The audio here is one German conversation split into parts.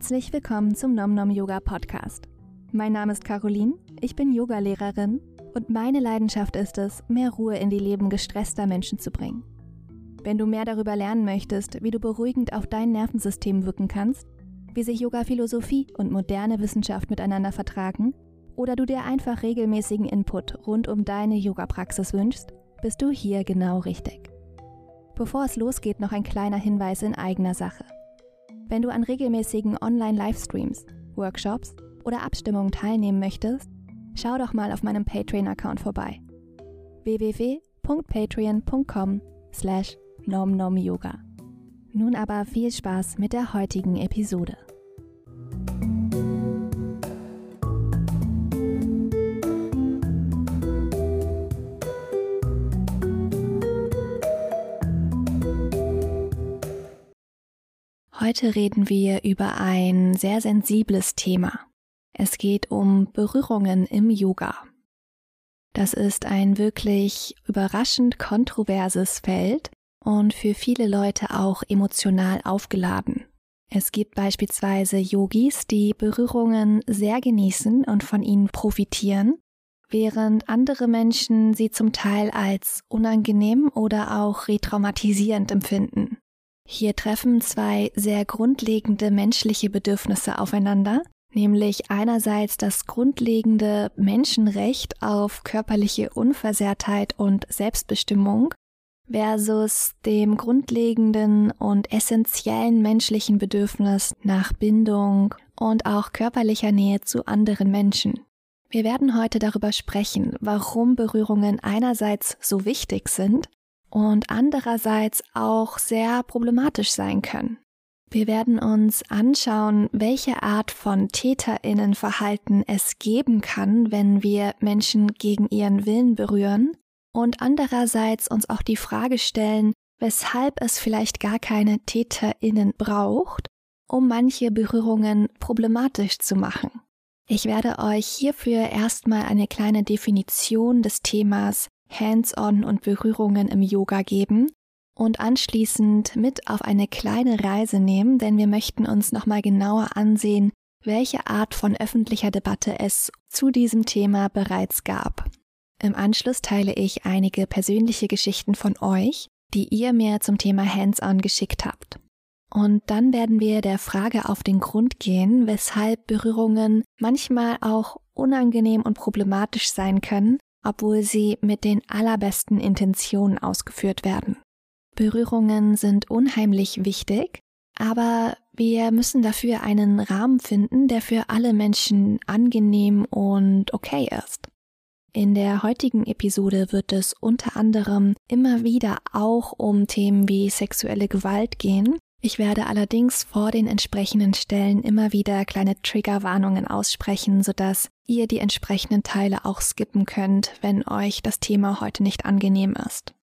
Herzlich willkommen zum Nom Nom Yoga Podcast. Mein Name ist Caroline, ich bin Yogalehrerin und meine Leidenschaft ist es, mehr Ruhe in die Leben gestresster Menschen zu bringen. Wenn du mehr darüber lernen möchtest, wie du beruhigend auf dein Nervensystem wirken kannst, wie sich Yoga-Philosophie und moderne Wissenschaft miteinander vertragen, oder du dir einfach regelmäßigen Input rund um deine Yoga-Praxis wünschst, bist du hier genau richtig. Bevor es losgeht, noch ein kleiner Hinweis in eigener Sache. Wenn du an regelmäßigen Online-Livestreams, Workshops oder Abstimmungen teilnehmen möchtest, schau doch mal auf meinem Patreon-Account vorbei. www.patreon.com slash nomnomyoga. Nun aber viel Spaß mit der heutigen Episode. Heute reden wir über ein sehr sensibles Thema. Es geht um Berührungen im Yoga. Das ist ein wirklich überraschend kontroverses Feld und für viele Leute auch emotional aufgeladen. Es gibt beispielsweise Yogis, die Berührungen sehr genießen und von ihnen profitieren, während andere Menschen sie zum Teil als unangenehm oder auch retraumatisierend empfinden. Hier treffen zwei sehr grundlegende menschliche Bedürfnisse aufeinander, nämlich einerseits das grundlegende Menschenrecht auf körperliche Unversehrtheit und Selbstbestimmung versus dem grundlegenden und essentiellen menschlichen Bedürfnis nach Bindung und auch körperlicher Nähe zu anderen Menschen. Wir werden heute darüber sprechen, warum Berührungen einerseits so wichtig sind und andererseits auch sehr problematisch sein können. Wir werden uns anschauen, welche Art von Täterinnenverhalten es geben kann, wenn wir Menschen gegen ihren Willen berühren und andererseits uns auch die Frage stellen, weshalb es vielleicht gar keine Täterinnen braucht, um manche Berührungen problematisch zu machen. Ich werde euch hierfür erstmal eine kleine Definition des Themas Hands-on und Berührungen im Yoga geben und anschließend mit auf eine kleine Reise nehmen, denn wir möchten uns nochmal genauer ansehen, welche Art von öffentlicher Debatte es zu diesem Thema bereits gab. Im Anschluss teile ich einige persönliche Geschichten von euch, die ihr mir zum Thema Hands-on geschickt habt. Und dann werden wir der Frage auf den Grund gehen, weshalb Berührungen manchmal auch unangenehm und problematisch sein können obwohl sie mit den allerbesten Intentionen ausgeführt werden. Berührungen sind unheimlich wichtig, aber wir müssen dafür einen Rahmen finden, der für alle Menschen angenehm und okay ist. In der heutigen Episode wird es unter anderem immer wieder auch um Themen wie sexuelle Gewalt gehen, ich werde allerdings vor den entsprechenden Stellen immer wieder kleine Triggerwarnungen aussprechen, sodass ihr die entsprechenden Teile auch skippen könnt, wenn euch das Thema heute nicht angenehm ist.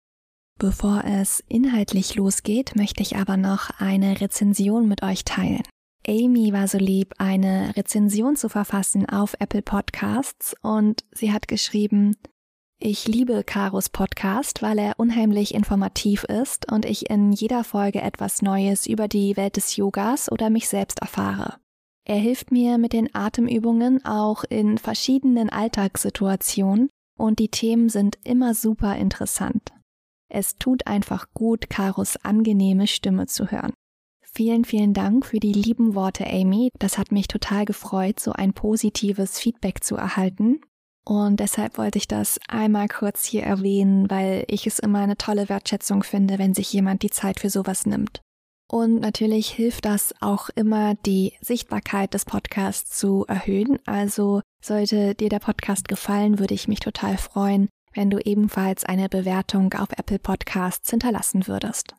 Bevor es inhaltlich losgeht, möchte ich aber noch eine Rezension mit euch teilen. Amy war so lieb, eine Rezension zu verfassen auf Apple Podcasts und sie hat geschrieben, ich liebe Karos Podcast, weil er unheimlich informativ ist und ich in jeder Folge etwas Neues über die Welt des Yogas oder mich selbst erfahre. Er hilft mir mit den Atemübungen auch in verschiedenen Alltagssituationen und die Themen sind immer super interessant. Es tut einfach gut, Karos angenehme Stimme zu hören. Vielen, vielen Dank für die lieben Worte, Amy. Das hat mich total gefreut, so ein positives Feedback zu erhalten. Und deshalb wollte ich das einmal kurz hier erwähnen, weil ich es immer eine tolle Wertschätzung finde, wenn sich jemand die Zeit für sowas nimmt. Und natürlich hilft das auch immer, die Sichtbarkeit des Podcasts zu erhöhen. Also sollte dir der Podcast gefallen, würde ich mich total freuen, wenn du ebenfalls eine Bewertung auf Apple Podcasts hinterlassen würdest.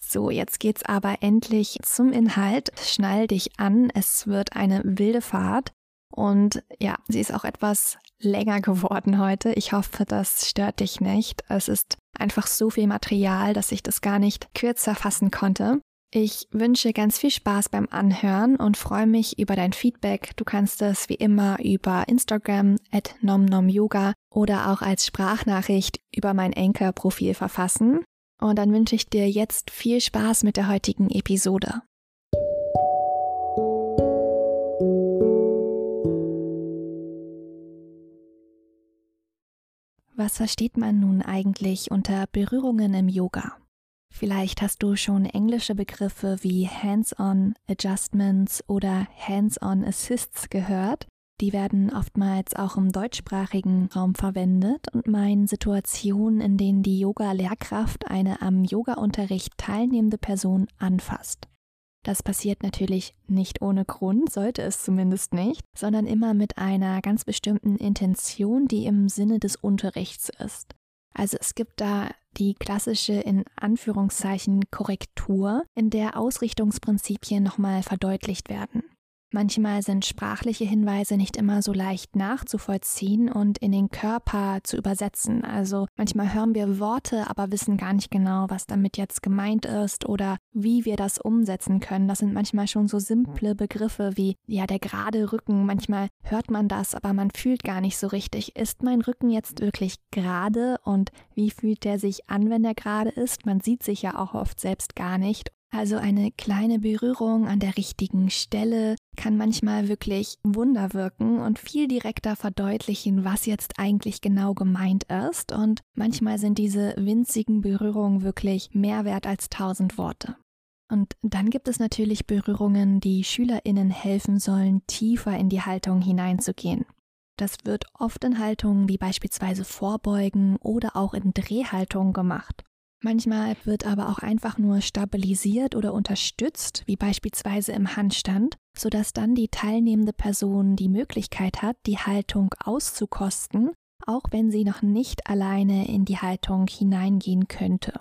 So, jetzt geht's aber endlich zum Inhalt. Schnall dich an, es wird eine wilde Fahrt. Und ja, sie ist auch etwas länger geworden heute. Ich hoffe, das stört dich nicht. Es ist einfach so viel Material, dass ich das gar nicht kürzer fassen konnte. Ich wünsche ganz viel Spaß beim Anhören und freue mich über dein Feedback. Du kannst es wie immer über Instagram at nomnomyoga oder auch als Sprachnachricht über mein Anchor-Profil verfassen. Und dann wünsche ich dir jetzt viel Spaß mit der heutigen Episode. Was versteht man nun eigentlich unter Berührungen im Yoga? Vielleicht hast du schon englische Begriffe wie Hands-on Adjustments oder Hands-on Assists gehört. Die werden oftmals auch im deutschsprachigen Raum verwendet und meinen Situationen, in denen die Yoga-Lehrkraft eine am Yoga-Unterricht teilnehmende Person anfasst. Das passiert natürlich nicht ohne Grund, sollte es zumindest nicht, sondern immer mit einer ganz bestimmten Intention, die im Sinne des Unterrichts ist. Also es gibt da die klassische in Anführungszeichen Korrektur, in der Ausrichtungsprinzipien nochmal verdeutlicht werden. Manchmal sind sprachliche Hinweise nicht immer so leicht nachzuvollziehen und in den Körper zu übersetzen. Also manchmal hören wir Worte, aber wissen gar nicht genau, was damit jetzt gemeint ist oder wie wir das umsetzen können. Das sind manchmal schon so simple Begriffe wie ja der gerade Rücken. Manchmal hört man das, aber man fühlt gar nicht so richtig. Ist mein Rücken jetzt wirklich gerade und wie fühlt der sich an, wenn er gerade ist? Man sieht sich ja auch oft selbst gar nicht. Also eine kleine Berührung an der richtigen Stelle kann manchmal wirklich Wunder wirken und viel direkter verdeutlichen, was jetzt eigentlich genau gemeint ist. Und manchmal sind diese winzigen Berührungen wirklich mehr wert als tausend Worte. Und dann gibt es natürlich Berührungen, die Schülerinnen helfen sollen, tiefer in die Haltung hineinzugehen. Das wird oft in Haltungen wie beispielsweise Vorbeugen oder auch in Drehhaltungen gemacht. Manchmal wird aber auch einfach nur stabilisiert oder unterstützt, wie beispielsweise im Handstand, sodass dann die teilnehmende Person die Möglichkeit hat, die Haltung auszukosten, auch wenn sie noch nicht alleine in die Haltung hineingehen könnte.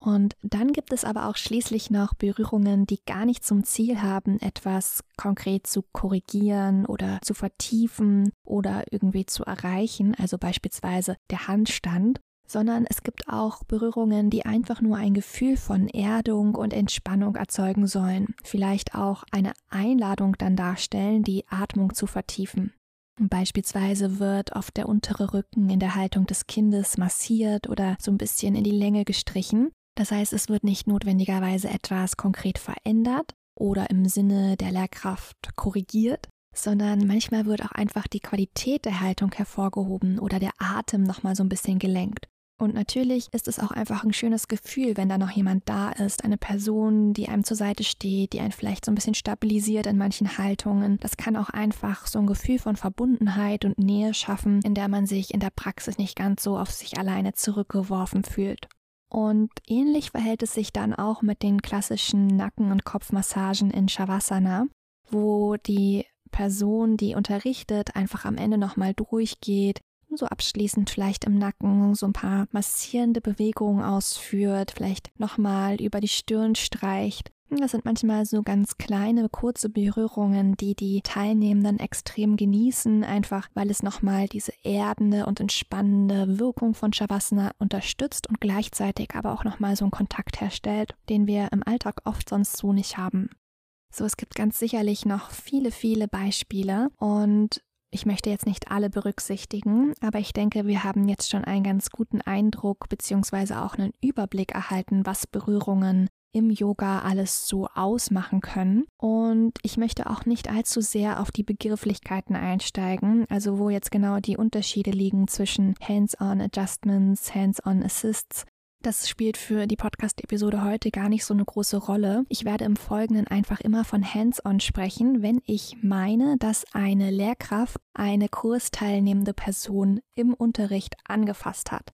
Und dann gibt es aber auch schließlich noch Berührungen, die gar nicht zum Ziel haben, etwas konkret zu korrigieren oder zu vertiefen oder irgendwie zu erreichen, also beispielsweise der Handstand, sondern es gibt auch Berührungen, die einfach nur ein Gefühl von Erdung und Entspannung erzeugen sollen, vielleicht auch eine Einladung dann darstellen, die Atmung zu vertiefen. Beispielsweise wird oft der untere Rücken in der Haltung des Kindes massiert oder so ein bisschen in die Länge gestrichen. Das heißt, es wird nicht notwendigerweise etwas konkret verändert oder im Sinne der Lehrkraft korrigiert, sondern manchmal wird auch einfach die Qualität der Haltung hervorgehoben oder der Atem nochmal so ein bisschen gelenkt. Und natürlich ist es auch einfach ein schönes Gefühl, wenn da noch jemand da ist, eine Person, die einem zur Seite steht, die einen vielleicht so ein bisschen stabilisiert in manchen Haltungen. Das kann auch einfach so ein Gefühl von Verbundenheit und Nähe schaffen, in der man sich in der Praxis nicht ganz so auf sich alleine zurückgeworfen fühlt. Und ähnlich verhält es sich dann auch mit den klassischen Nacken- und Kopfmassagen in Shavasana, wo die Person, die unterrichtet, einfach am Ende nochmal durchgeht, so abschließend vielleicht im Nacken so ein paar massierende Bewegungen ausführt, vielleicht nochmal über die Stirn streicht. Das sind manchmal so ganz kleine, kurze Berührungen, die die Teilnehmenden extrem genießen, einfach weil es nochmal diese erdende und entspannende Wirkung von Shavasana unterstützt und gleichzeitig aber auch nochmal so einen Kontakt herstellt, den wir im Alltag oft sonst so nicht haben. So, es gibt ganz sicherlich noch viele, viele Beispiele und ich möchte jetzt nicht alle berücksichtigen, aber ich denke, wir haben jetzt schon einen ganz guten Eindruck bzw. auch einen Überblick erhalten, was Berührungen im Yoga alles so ausmachen können. Und ich möchte auch nicht allzu sehr auf die Begrifflichkeiten einsteigen, also wo jetzt genau die Unterschiede liegen zwischen Hands-on Adjustments, Hands-on Assists das spielt für die Podcast-Episode heute gar nicht so eine große Rolle. Ich werde im Folgenden einfach immer von Hands-on sprechen, wenn ich meine, dass eine Lehrkraft eine kursteilnehmende Person im Unterricht angefasst hat.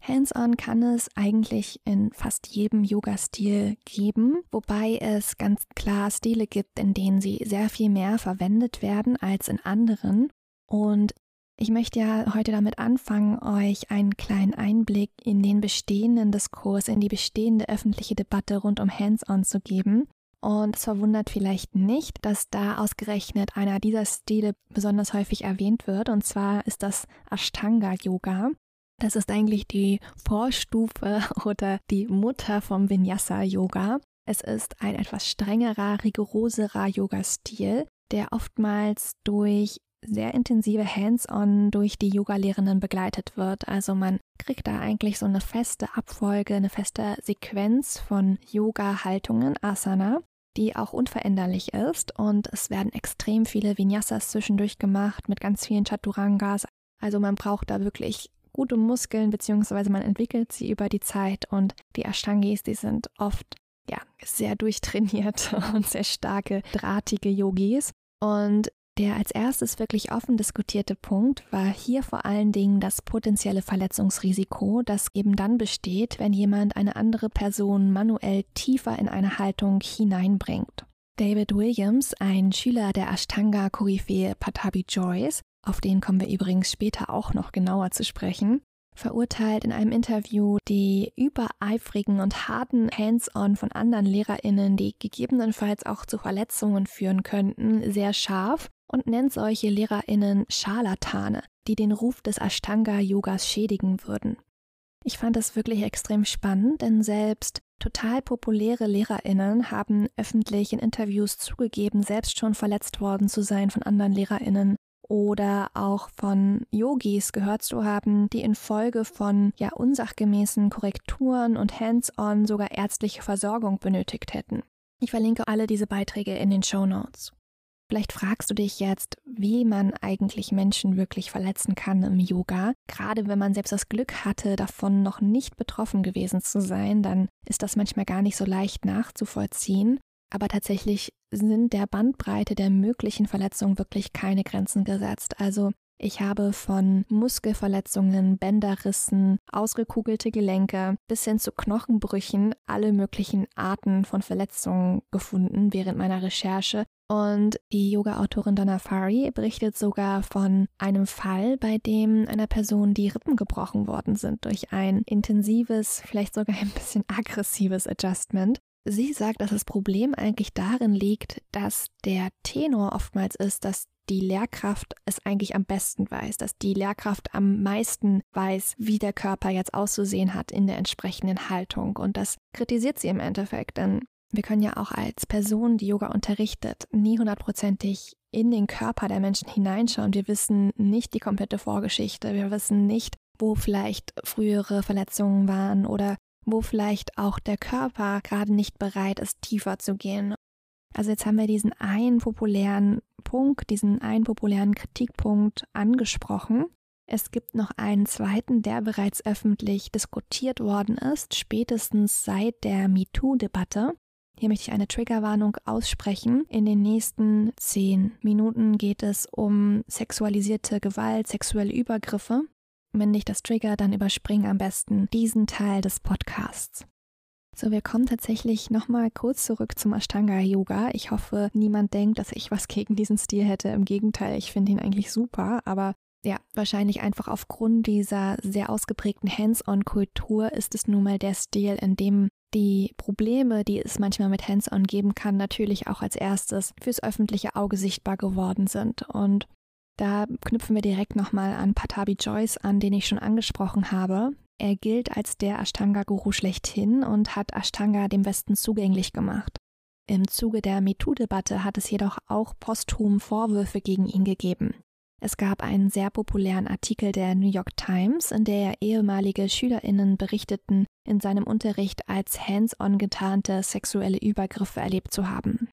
Hands-on kann es eigentlich in fast jedem Yoga-Stil geben, wobei es ganz klar Stile gibt, in denen sie sehr viel mehr verwendet werden als in anderen. Und ich möchte ja heute damit anfangen, euch einen kleinen Einblick in den bestehenden Diskurs, in die bestehende öffentliche Debatte rund um Hands-on zu geben. Und es verwundert vielleicht nicht, dass da ausgerechnet einer dieser Stile besonders häufig erwähnt wird, und zwar ist das Ashtanga-Yoga. Das ist eigentlich die Vorstufe oder die Mutter vom Vinyasa-Yoga. Es ist ein etwas strengerer, rigoroserer Yoga-Stil, der oftmals durch sehr intensive Hands-on durch die Yoga-Lehrenden begleitet wird. Also man kriegt da eigentlich so eine feste Abfolge, eine feste Sequenz von Yoga-Haltungen, Asana, die auch unveränderlich ist. Und es werden extrem viele Vinyasas zwischendurch gemacht mit ganz vielen Chaturangas. Also man braucht da wirklich gute Muskeln, beziehungsweise man entwickelt sie über die Zeit und die Ashtangis, die sind oft ja, sehr durchtrainiert und sehr starke, drahtige Yogis. Und der als erstes wirklich offen diskutierte Punkt war hier vor allen Dingen das potenzielle Verletzungsrisiko, das eben dann besteht, wenn jemand eine andere Person manuell tiefer in eine Haltung hineinbringt. David Williams, ein Schüler der Ashtanga-Koryphäe Patabi Joyce, auf den kommen wir übrigens später auch noch genauer zu sprechen, verurteilt in einem Interview die übereifrigen und harten Hands-on von anderen Lehrerinnen, die gegebenenfalls auch zu Verletzungen führen könnten, sehr scharf und nennt solche Lehrerinnen Scharlatane, die den Ruf des Ashtanga-Yogas schädigen würden. Ich fand das wirklich extrem spannend, denn selbst total populäre Lehrerinnen haben öffentlich in Interviews zugegeben, selbst schon verletzt worden zu sein von anderen Lehrerinnen oder auch von Yogis gehört zu haben, die infolge von ja unsachgemäßen Korrekturen und Hands-on sogar ärztliche Versorgung benötigt hätten. Ich verlinke alle diese Beiträge in den Show Notes. Vielleicht fragst du dich jetzt, wie man eigentlich Menschen wirklich verletzen kann im Yoga. Gerade wenn man selbst das Glück hatte, davon noch nicht betroffen gewesen zu sein, dann ist das manchmal gar nicht so leicht nachzuvollziehen. Aber tatsächlich sind der Bandbreite der möglichen Verletzungen wirklich keine Grenzen gesetzt. Also ich habe von Muskelverletzungen, Bänderrissen, ausgekugelte Gelenke bis hin zu Knochenbrüchen alle möglichen Arten von Verletzungen gefunden während meiner Recherche und die Yoga-Autorin Donna Fari berichtet sogar von einem Fall, bei dem einer Person die Rippen gebrochen worden sind durch ein intensives, vielleicht sogar ein bisschen aggressives Adjustment. Sie sagt, dass das Problem eigentlich darin liegt, dass der Tenor oftmals ist, dass die Lehrkraft es eigentlich am besten weiß, dass die Lehrkraft am meisten weiß, wie der Körper jetzt auszusehen hat in der entsprechenden Haltung. Und das kritisiert sie im Endeffekt, denn wir können ja auch als Person, die Yoga unterrichtet, nie hundertprozentig in den Körper der Menschen hineinschauen. Wir wissen nicht die komplette Vorgeschichte. Wir wissen nicht, wo vielleicht frühere Verletzungen waren oder wo vielleicht auch der Körper gerade nicht bereit ist, tiefer zu gehen. Also jetzt haben wir diesen einen populären Punkt, diesen einen populären Kritikpunkt angesprochen. Es gibt noch einen zweiten, der bereits öffentlich diskutiert worden ist, spätestens seit der MeToo-Debatte. Hier möchte ich eine Triggerwarnung aussprechen. In den nächsten zehn Minuten geht es um sexualisierte Gewalt, sexuelle Übergriffe. Wenn dich das Trigger, dann überspring am besten diesen Teil des Podcasts. So, wir kommen tatsächlich nochmal kurz zurück zum Ashtanga Yoga. Ich hoffe, niemand denkt, dass ich was gegen diesen Stil hätte. Im Gegenteil, ich finde ihn eigentlich super, aber ja, wahrscheinlich einfach aufgrund dieser sehr ausgeprägten Hands-on-Kultur ist es nun mal der Stil, in dem die Probleme, die es manchmal mit Hands-on geben kann, natürlich auch als erstes fürs öffentliche Auge sichtbar geworden sind. Und da knüpfen wir direkt nochmal an Patabi Joyce an, den ich schon angesprochen habe. Er gilt als der Ashtanga-Guru schlechthin und hat Ashtanga dem Westen zugänglich gemacht. Im Zuge der MeToo-Debatte hat es jedoch auch posthum Vorwürfe gegen ihn gegeben. Es gab einen sehr populären Artikel der New York Times, in der ehemalige Schülerinnen berichteten, in seinem Unterricht als hands-on getarnte sexuelle Übergriffe erlebt zu haben.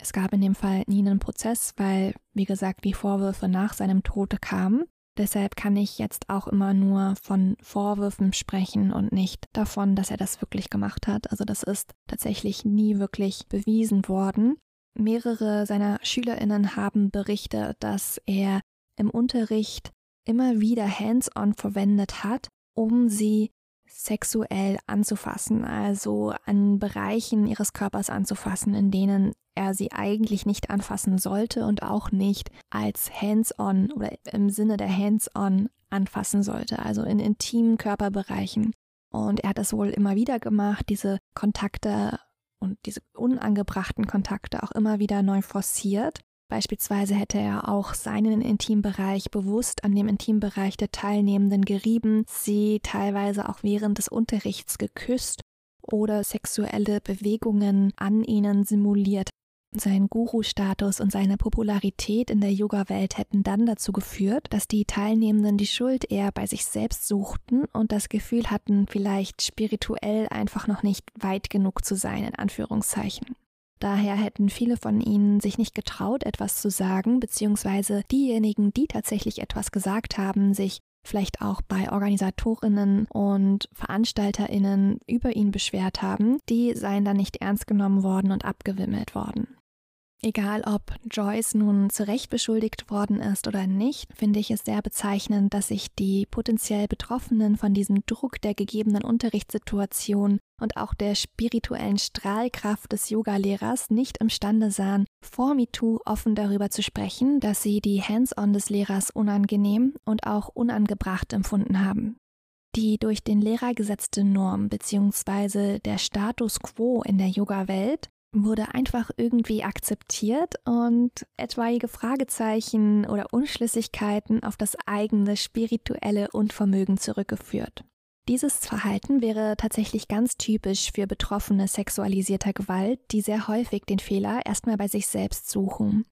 Es gab in dem Fall nie einen Prozess, weil, wie gesagt, die Vorwürfe nach seinem Tod kamen. Deshalb kann ich jetzt auch immer nur von Vorwürfen sprechen und nicht davon, dass er das wirklich gemacht hat. Also das ist tatsächlich nie wirklich bewiesen worden. Mehrere seiner Schülerinnen haben berichtet, dass er im Unterricht immer wieder hands-on verwendet hat, um sie sexuell anzufassen, also an Bereichen ihres Körpers anzufassen, in denen er sie eigentlich nicht anfassen sollte und auch nicht als hands-on oder im Sinne der hands-on anfassen sollte, also in intimen Körperbereichen. Und er hat das wohl immer wieder gemacht, diese Kontakte und diese unangebrachten Kontakte auch immer wieder neu forciert. Beispielsweise hätte er auch seinen Intimbereich bewusst an dem Intimbereich der Teilnehmenden gerieben, sie teilweise auch während des Unterrichts geküsst oder sexuelle Bewegungen an ihnen simuliert. Sein Guru-Status und seine Popularität in der Yoga-Welt hätten dann dazu geführt, dass die Teilnehmenden die Schuld eher bei sich selbst suchten und das Gefühl hatten, vielleicht spirituell einfach noch nicht weit genug zu sein, in Anführungszeichen. Daher hätten viele von ihnen sich nicht getraut, etwas zu sagen, beziehungsweise diejenigen, die tatsächlich etwas gesagt haben, sich vielleicht auch bei Organisatorinnen und Veranstalterinnen über ihn beschwert haben, die seien dann nicht ernst genommen worden und abgewimmelt worden. Egal ob Joyce nun zu Recht beschuldigt worden ist oder nicht, finde ich es sehr bezeichnend, dass sich die potenziell Betroffenen von diesem Druck der gegebenen Unterrichtssituation und auch der spirituellen Strahlkraft des Yogalehrers nicht imstande sahen, vor MeToo offen darüber zu sprechen, dass sie die Hands-on des Lehrers unangenehm und auch unangebracht empfunden haben. Die durch den Lehrer gesetzte Norm bzw. der Status quo in der Yoga-Welt wurde einfach irgendwie akzeptiert und etwaige Fragezeichen oder Unschlüssigkeiten auf das eigene spirituelle Unvermögen zurückgeführt. Dieses Verhalten wäre tatsächlich ganz typisch für Betroffene sexualisierter Gewalt, die sehr häufig den Fehler erstmal bei sich selbst suchen.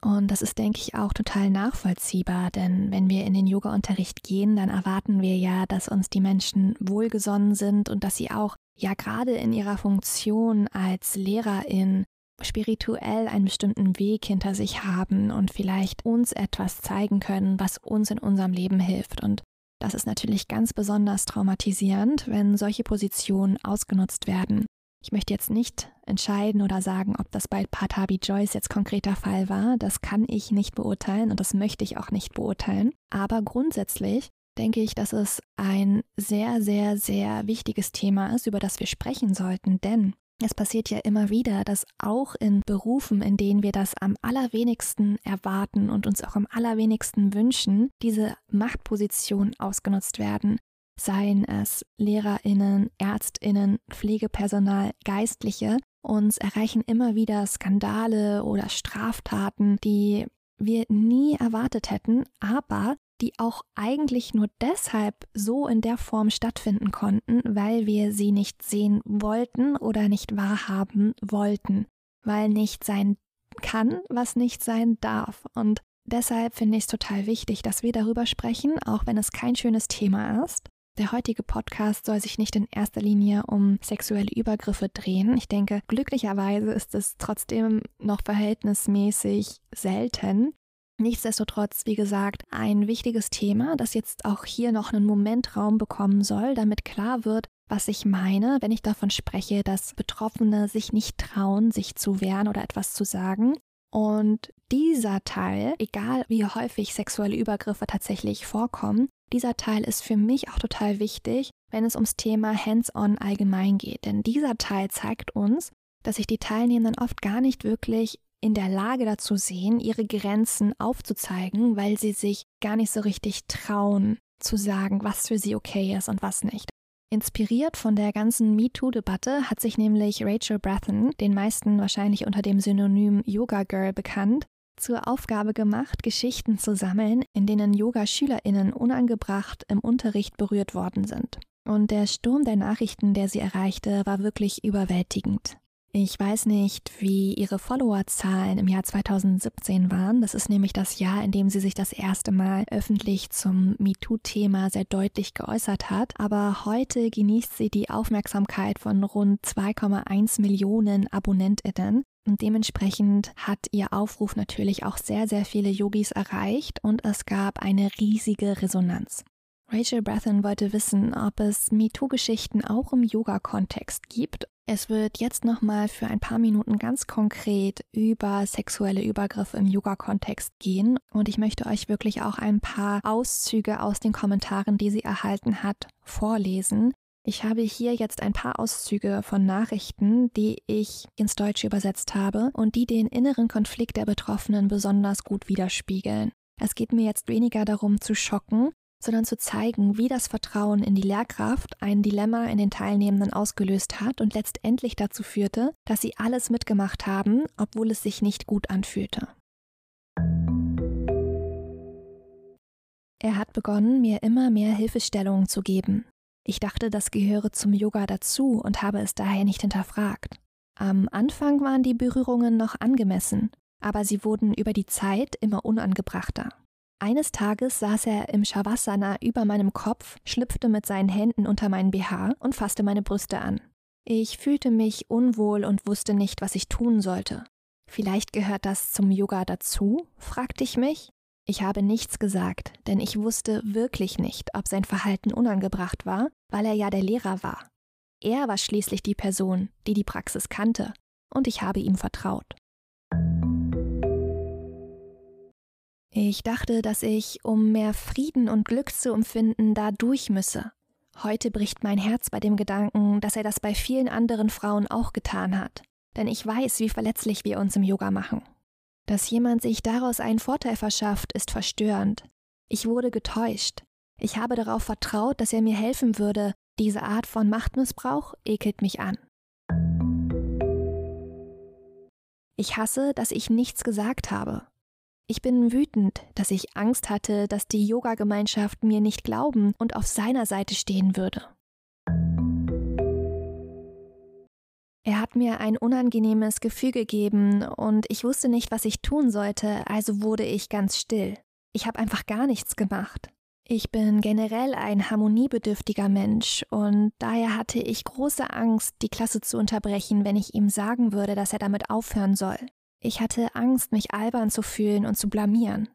Und das ist, denke ich, auch total nachvollziehbar, denn wenn wir in den Yoga-Unterricht gehen, dann erwarten wir ja, dass uns die Menschen wohlgesonnen sind und dass sie auch ja gerade in ihrer Funktion als Lehrerin spirituell einen bestimmten Weg hinter sich haben und vielleicht uns etwas zeigen können, was uns in unserem Leben hilft. Und das ist natürlich ganz besonders traumatisierend, wenn solche Positionen ausgenutzt werden. Ich möchte jetzt nicht entscheiden oder sagen, ob das bei Patabi Joyce jetzt konkreter Fall war. Das kann ich nicht beurteilen und das möchte ich auch nicht beurteilen. Aber grundsätzlich denke ich, dass es ein sehr, sehr, sehr wichtiges Thema ist, über das wir sprechen sollten, denn es passiert ja immer wieder, dass auch in Berufen, in denen wir das am allerwenigsten erwarten und uns auch am allerwenigsten wünschen, diese Machtpositionen ausgenutzt werden. Seien es Lehrerinnen, Ärztinnen, Pflegepersonal, Geistliche, uns erreichen immer wieder Skandale oder Straftaten, die wir nie erwartet hätten, aber die auch eigentlich nur deshalb so in der Form stattfinden konnten, weil wir sie nicht sehen wollten oder nicht wahrhaben wollten, weil nicht sein kann, was nicht sein darf. Und deshalb finde ich es total wichtig, dass wir darüber sprechen, auch wenn es kein schönes Thema ist. Der heutige Podcast soll sich nicht in erster Linie um sexuelle Übergriffe drehen. Ich denke, glücklicherweise ist es trotzdem noch verhältnismäßig selten. Nichtsdestotrotz, wie gesagt, ein wichtiges Thema, das jetzt auch hier noch einen Moment Raum bekommen soll, damit klar wird, was ich meine, wenn ich davon spreche, dass Betroffene sich nicht trauen, sich zu wehren oder etwas zu sagen. Und dieser Teil, egal wie häufig sexuelle Übergriffe tatsächlich vorkommen, dieser Teil ist für mich auch total wichtig, wenn es ums Thema Hands-on allgemein geht. Denn dieser Teil zeigt uns, dass sich die Teilnehmenden oft gar nicht wirklich in der Lage dazu sehen, ihre Grenzen aufzuzeigen, weil sie sich gar nicht so richtig trauen zu sagen, was für sie okay ist und was nicht. Inspiriert von der ganzen MeToo-Debatte hat sich nämlich Rachel Brathen, den meisten wahrscheinlich unter dem Synonym Yoga Girl bekannt, zur Aufgabe gemacht, Geschichten zu sammeln, in denen Yoga-SchülerInnen unangebracht im Unterricht berührt worden sind. Und der Sturm der Nachrichten, der sie erreichte, war wirklich überwältigend. Ich weiß nicht, wie ihre Followerzahlen im Jahr 2017 waren. Das ist nämlich das Jahr, in dem sie sich das erste Mal öffentlich zum MeToo-Thema sehr deutlich geäußert hat. Aber heute genießt sie die Aufmerksamkeit von rund 2,1 Millionen AbonnentInnen. Und dementsprechend hat ihr Aufruf natürlich auch sehr, sehr viele Yogis erreicht und es gab eine riesige Resonanz. Rachel Brathen wollte wissen, ob es MeToo-Geschichten auch im Yoga-Kontext gibt es wird jetzt nochmal für ein paar Minuten ganz konkret über sexuelle Übergriffe im Yoga-Kontext gehen und ich möchte euch wirklich auch ein paar Auszüge aus den Kommentaren, die sie erhalten hat, vorlesen. Ich habe hier jetzt ein paar Auszüge von Nachrichten, die ich ins Deutsche übersetzt habe und die den inneren Konflikt der Betroffenen besonders gut widerspiegeln. Es geht mir jetzt weniger darum zu schocken, sondern zu zeigen, wie das Vertrauen in die Lehrkraft ein Dilemma in den Teilnehmenden ausgelöst hat und letztendlich dazu führte, dass sie alles mitgemacht haben, obwohl es sich nicht gut anfühlte. Er hat begonnen, mir immer mehr Hilfestellungen zu geben. Ich dachte, das gehöre zum Yoga dazu und habe es daher nicht hinterfragt. Am Anfang waren die Berührungen noch angemessen, aber sie wurden über die Zeit immer unangebrachter. Eines Tages saß er im Shavasana über meinem Kopf, schlüpfte mit seinen Händen unter meinen BH und fasste meine Brüste an. Ich fühlte mich unwohl und wusste nicht, was ich tun sollte. Vielleicht gehört das zum Yoga dazu? fragte ich mich. Ich habe nichts gesagt, denn ich wusste wirklich nicht, ob sein Verhalten unangebracht war, weil er ja der Lehrer war. Er war schließlich die Person, die die Praxis kannte, und ich habe ihm vertraut. Ich dachte, dass ich, um mehr Frieden und Glück zu empfinden, da durch müsse. Heute bricht mein Herz bei dem Gedanken, dass er das bei vielen anderen Frauen auch getan hat. Denn ich weiß, wie verletzlich wir uns im Yoga machen. Dass jemand sich daraus einen Vorteil verschafft, ist verstörend. Ich wurde getäuscht. Ich habe darauf vertraut, dass er mir helfen würde. Diese Art von Machtmissbrauch ekelt mich an. Ich hasse, dass ich nichts gesagt habe. Ich bin wütend, dass ich Angst hatte, dass die Yoga-Gemeinschaft mir nicht glauben und auf seiner Seite stehen würde. Er hat mir ein unangenehmes Gefühl gegeben und ich wusste nicht, was ich tun sollte, also wurde ich ganz still. Ich habe einfach gar nichts gemacht. Ich bin generell ein harmoniebedürftiger Mensch und daher hatte ich große Angst, die Klasse zu unterbrechen, wenn ich ihm sagen würde, dass er damit aufhören soll. Ich hatte Angst, mich albern zu fühlen und zu blamieren.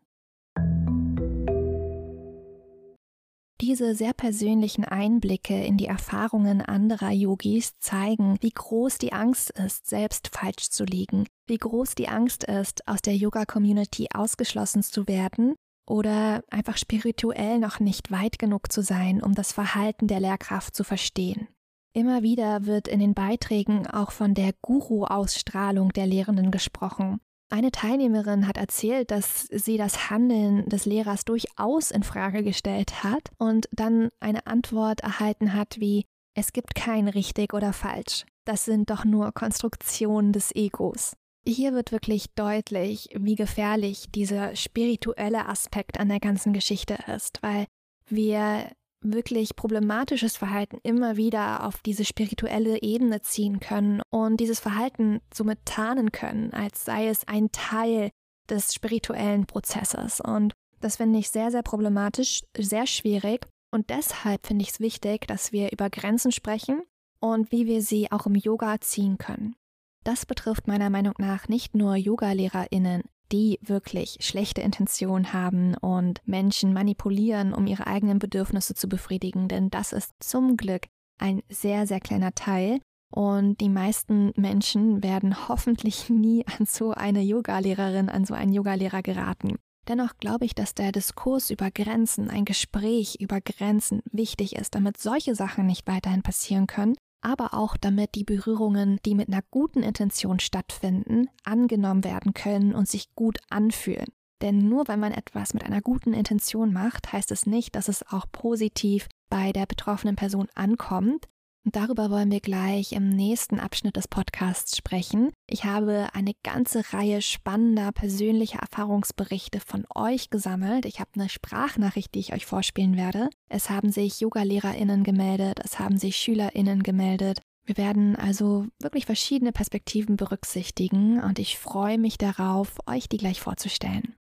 Diese sehr persönlichen Einblicke in die Erfahrungen anderer Yogis zeigen, wie groß die Angst ist, selbst falsch zu liegen, wie groß die Angst ist, aus der Yoga-Community ausgeschlossen zu werden oder einfach spirituell noch nicht weit genug zu sein, um das Verhalten der Lehrkraft zu verstehen. Immer wieder wird in den Beiträgen auch von der Guru-Ausstrahlung der Lehrenden gesprochen, eine Teilnehmerin hat erzählt, dass sie das Handeln des Lehrers durchaus in Frage gestellt hat und dann eine Antwort erhalten hat wie es gibt kein richtig oder falsch. Das sind doch nur Konstruktionen des Egos. Hier wird wirklich deutlich, wie gefährlich dieser spirituelle Aspekt an der ganzen Geschichte ist, weil wir wirklich problematisches Verhalten immer wieder auf diese spirituelle Ebene ziehen können und dieses Verhalten somit tarnen können, als sei es ein Teil des spirituellen Prozesses. Und das finde ich sehr, sehr problematisch, sehr schwierig. Und deshalb finde ich es wichtig, dass wir über Grenzen sprechen und wie wir sie auch im Yoga ziehen können. Das betrifft meiner Meinung nach nicht nur Yogalehrerinnen, die wirklich schlechte Intentionen haben und Menschen manipulieren, um ihre eigenen Bedürfnisse zu befriedigen. Denn das ist zum Glück ein sehr, sehr kleiner Teil. Und die meisten Menschen werden hoffentlich nie an so eine Yogalehrerin, an so einen Yogalehrer geraten. Dennoch glaube ich, dass der Diskurs über Grenzen, ein Gespräch über Grenzen wichtig ist, damit solche Sachen nicht weiterhin passieren können aber auch damit die Berührungen, die mit einer guten Intention stattfinden, angenommen werden können und sich gut anfühlen. Denn nur wenn man etwas mit einer guten Intention macht, heißt es nicht, dass es auch positiv bei der betroffenen Person ankommt, und darüber wollen wir gleich im nächsten Abschnitt des Podcasts sprechen. Ich habe eine ganze Reihe spannender persönlicher Erfahrungsberichte von euch gesammelt. Ich habe eine Sprachnachricht, die ich euch vorspielen werde. Es haben sich Yoga-LehrerInnen gemeldet, es haben sich SchülerInnen gemeldet. Wir werden also wirklich verschiedene Perspektiven berücksichtigen und ich freue mich darauf, euch die gleich vorzustellen.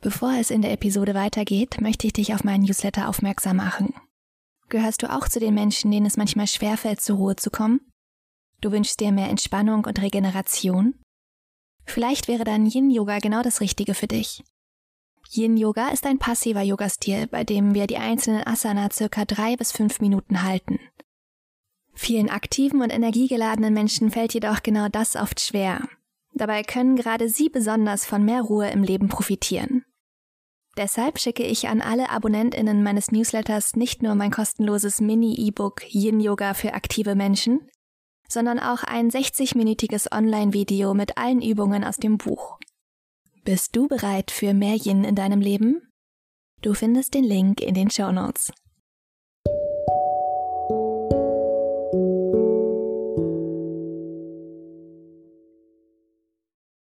Bevor es in der Episode weitergeht, möchte ich dich auf meinen Newsletter aufmerksam machen. Gehörst du auch zu den Menschen, denen es manchmal schwerfällt, zur Ruhe zu kommen? Du wünschst dir mehr Entspannung und Regeneration? Vielleicht wäre dann Yin-Yoga genau das Richtige für dich. Yin-Yoga ist ein passiver Yoga-Stil, bei dem wir die einzelnen Asana circa drei bis fünf Minuten halten. Vielen aktiven und energiegeladenen Menschen fällt jedoch genau das oft schwer. Dabei können gerade sie besonders von mehr Ruhe im Leben profitieren. Deshalb schicke ich an alle AbonnentInnen meines Newsletters nicht nur mein kostenloses Mini-E-Book Yin Yoga für aktive Menschen, sondern auch ein 60-minütiges Online-Video mit allen Übungen aus dem Buch. Bist du bereit für mehr Yin in deinem Leben? Du findest den Link in den Show Notes.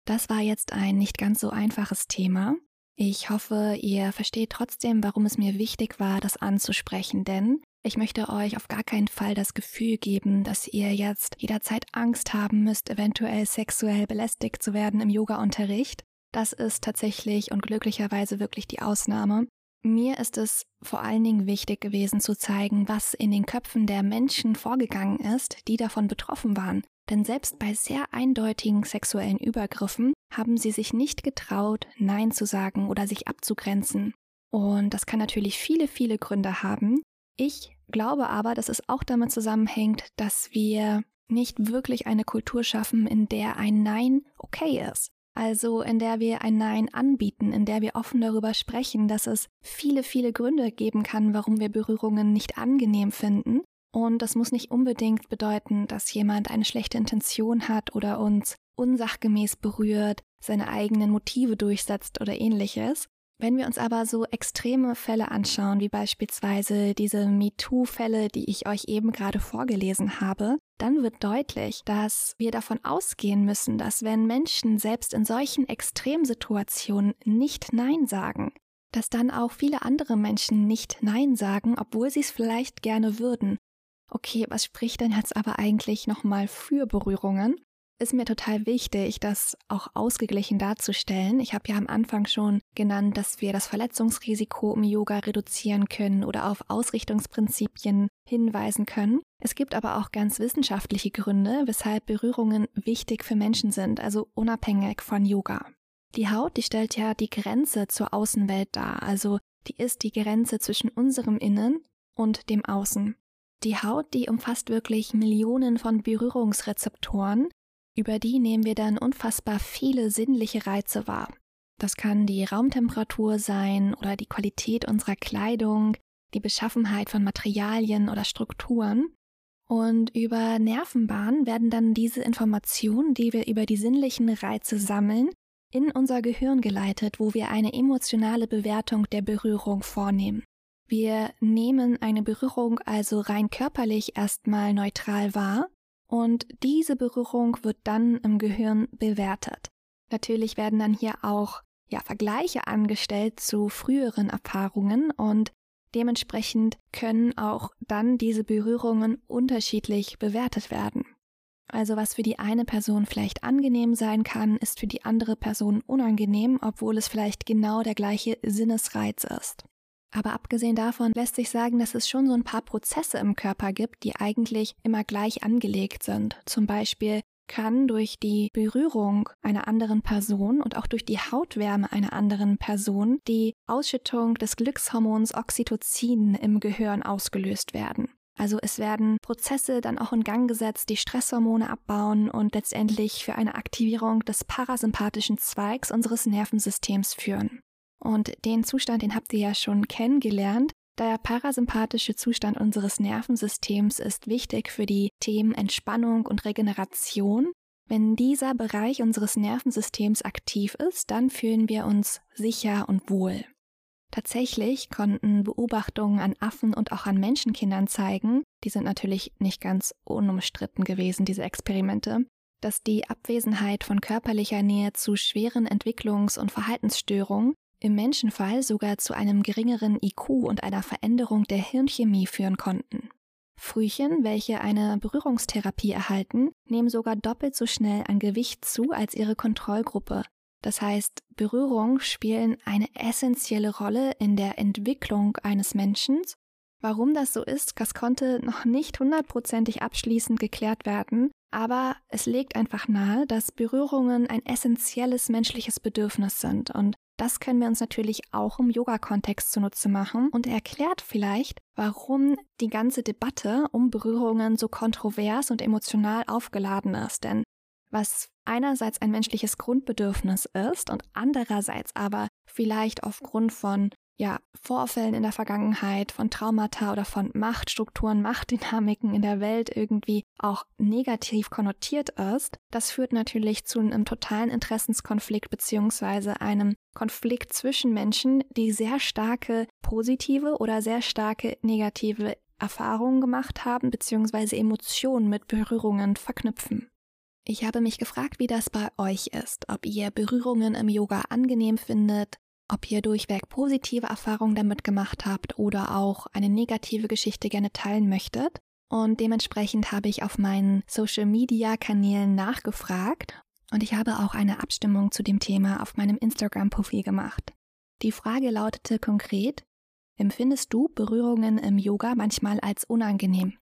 Das war jetzt ein nicht ganz so einfaches Thema, ich hoffe, ihr versteht trotzdem, warum es mir wichtig war, das anzusprechen, denn ich möchte euch auf gar keinen Fall das Gefühl geben, dass ihr jetzt jederzeit Angst haben müsst, eventuell sexuell belästigt zu werden im Yoga-Unterricht. Das ist tatsächlich und glücklicherweise wirklich die Ausnahme. Mir ist es vor allen Dingen wichtig gewesen zu zeigen, was in den Köpfen der Menschen vorgegangen ist, die davon betroffen waren. Denn selbst bei sehr eindeutigen sexuellen Übergriffen haben sie sich nicht getraut, Nein zu sagen oder sich abzugrenzen. Und das kann natürlich viele, viele Gründe haben. Ich glaube aber, dass es auch damit zusammenhängt, dass wir nicht wirklich eine Kultur schaffen, in der ein Nein okay ist. Also in der wir ein Nein anbieten, in der wir offen darüber sprechen, dass es viele, viele Gründe geben kann, warum wir Berührungen nicht angenehm finden. Und das muss nicht unbedingt bedeuten, dass jemand eine schlechte Intention hat oder uns unsachgemäß berührt, seine eigenen Motive durchsetzt oder ähnliches. Wenn wir uns aber so extreme Fälle anschauen, wie beispielsweise diese MeToo-Fälle, die ich euch eben gerade vorgelesen habe, dann wird deutlich, dass wir davon ausgehen müssen, dass wenn Menschen selbst in solchen Extremsituationen nicht Nein sagen, dass dann auch viele andere Menschen nicht Nein sagen, obwohl sie es vielleicht gerne würden. Okay, was spricht denn jetzt aber eigentlich nochmal für Berührungen? ist mir total wichtig, das auch ausgeglichen darzustellen. Ich habe ja am Anfang schon genannt, dass wir das Verletzungsrisiko im Yoga reduzieren können oder auf Ausrichtungsprinzipien hinweisen können. Es gibt aber auch ganz wissenschaftliche Gründe, weshalb Berührungen wichtig für Menschen sind, also unabhängig von Yoga. Die Haut, die stellt ja die Grenze zur Außenwelt dar, also die ist die Grenze zwischen unserem Innen und dem Außen. Die Haut, die umfasst wirklich Millionen von Berührungsrezeptoren, über die nehmen wir dann unfassbar viele sinnliche Reize wahr. Das kann die Raumtemperatur sein oder die Qualität unserer Kleidung, die Beschaffenheit von Materialien oder Strukturen. Und über Nervenbahnen werden dann diese Informationen, die wir über die sinnlichen Reize sammeln, in unser Gehirn geleitet, wo wir eine emotionale Bewertung der Berührung vornehmen. Wir nehmen eine Berührung also rein körperlich erstmal neutral wahr und diese Berührung wird dann im Gehirn bewertet. Natürlich werden dann hier auch ja, Vergleiche angestellt zu früheren Erfahrungen und dementsprechend können auch dann diese Berührungen unterschiedlich bewertet werden. Also was für die eine Person vielleicht angenehm sein kann, ist für die andere Person unangenehm, obwohl es vielleicht genau der gleiche Sinnesreiz ist. Aber abgesehen davon lässt sich sagen, dass es schon so ein paar Prozesse im Körper gibt, die eigentlich immer gleich angelegt sind. Zum Beispiel kann durch die Berührung einer anderen Person und auch durch die Hautwärme einer anderen Person die Ausschüttung des Glückshormons Oxytocin im Gehirn ausgelöst werden. Also es werden Prozesse dann auch in Gang gesetzt, die Stresshormone abbauen und letztendlich für eine Aktivierung des parasympathischen Zweigs unseres Nervensystems führen. Und den Zustand, den habt ihr ja schon kennengelernt. Der parasympathische Zustand unseres Nervensystems ist wichtig für die Themen Entspannung und Regeneration. Wenn dieser Bereich unseres Nervensystems aktiv ist, dann fühlen wir uns sicher und wohl. Tatsächlich konnten Beobachtungen an Affen und auch an Menschenkindern zeigen, die sind natürlich nicht ganz unumstritten gewesen, diese Experimente, dass die Abwesenheit von körperlicher Nähe zu schweren Entwicklungs- und Verhaltensstörungen im Menschenfall sogar zu einem geringeren IQ und einer Veränderung der Hirnchemie führen konnten. Frühchen, welche eine Berührungstherapie erhalten, nehmen sogar doppelt so schnell an Gewicht zu als ihre Kontrollgruppe. Das heißt, Berührung spielen eine essentielle Rolle in der Entwicklung eines Menschen. Warum das so ist, das konnte noch nicht hundertprozentig abschließend geklärt werden, aber es legt einfach nahe, dass Berührungen ein essentielles menschliches Bedürfnis sind und das können wir uns natürlich auch im Yoga-Kontext zunutze machen und erklärt vielleicht, warum die ganze Debatte um Berührungen so kontrovers und emotional aufgeladen ist. Denn was einerseits ein menschliches Grundbedürfnis ist und andererseits aber vielleicht aufgrund von ja, Vorfällen in der Vergangenheit, von Traumata oder von Machtstrukturen, Machtdynamiken in der Welt irgendwie auch negativ konnotiert ist, das führt natürlich zu einem totalen Interessenskonflikt beziehungsweise einem Konflikt zwischen Menschen, die sehr starke positive oder sehr starke negative Erfahrungen gemacht haben beziehungsweise Emotionen mit Berührungen verknüpfen. Ich habe mich gefragt, wie das bei euch ist, ob ihr Berührungen im Yoga angenehm findet, ob ihr durchweg positive Erfahrungen damit gemacht habt oder auch eine negative Geschichte gerne teilen möchtet. Und dementsprechend habe ich auf meinen Social-Media-Kanälen nachgefragt und ich habe auch eine Abstimmung zu dem Thema auf meinem Instagram-Profil gemacht. Die Frage lautete konkret, Empfindest du Berührungen im Yoga manchmal als unangenehm?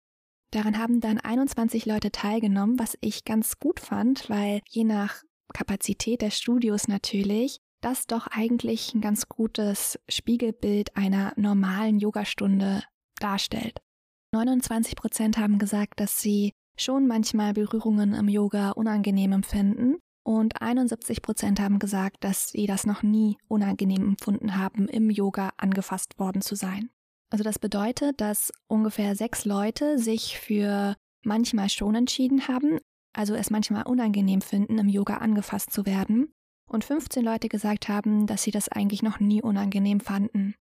Daran haben dann 21 Leute teilgenommen, was ich ganz gut fand, weil je nach Kapazität der Studios natürlich das doch eigentlich ein ganz gutes Spiegelbild einer normalen Yogastunde darstellt. 29 Prozent haben gesagt, dass sie schon manchmal Berührungen im Yoga unangenehm empfinden und 71 Prozent haben gesagt, dass sie das noch nie unangenehm empfunden haben, im Yoga angefasst worden zu sein. Also das bedeutet, dass ungefähr sechs Leute sich für manchmal schon entschieden haben, also es manchmal unangenehm finden, im Yoga angefasst zu werden, und 15 Leute gesagt haben, dass sie das eigentlich noch nie unangenehm fanden.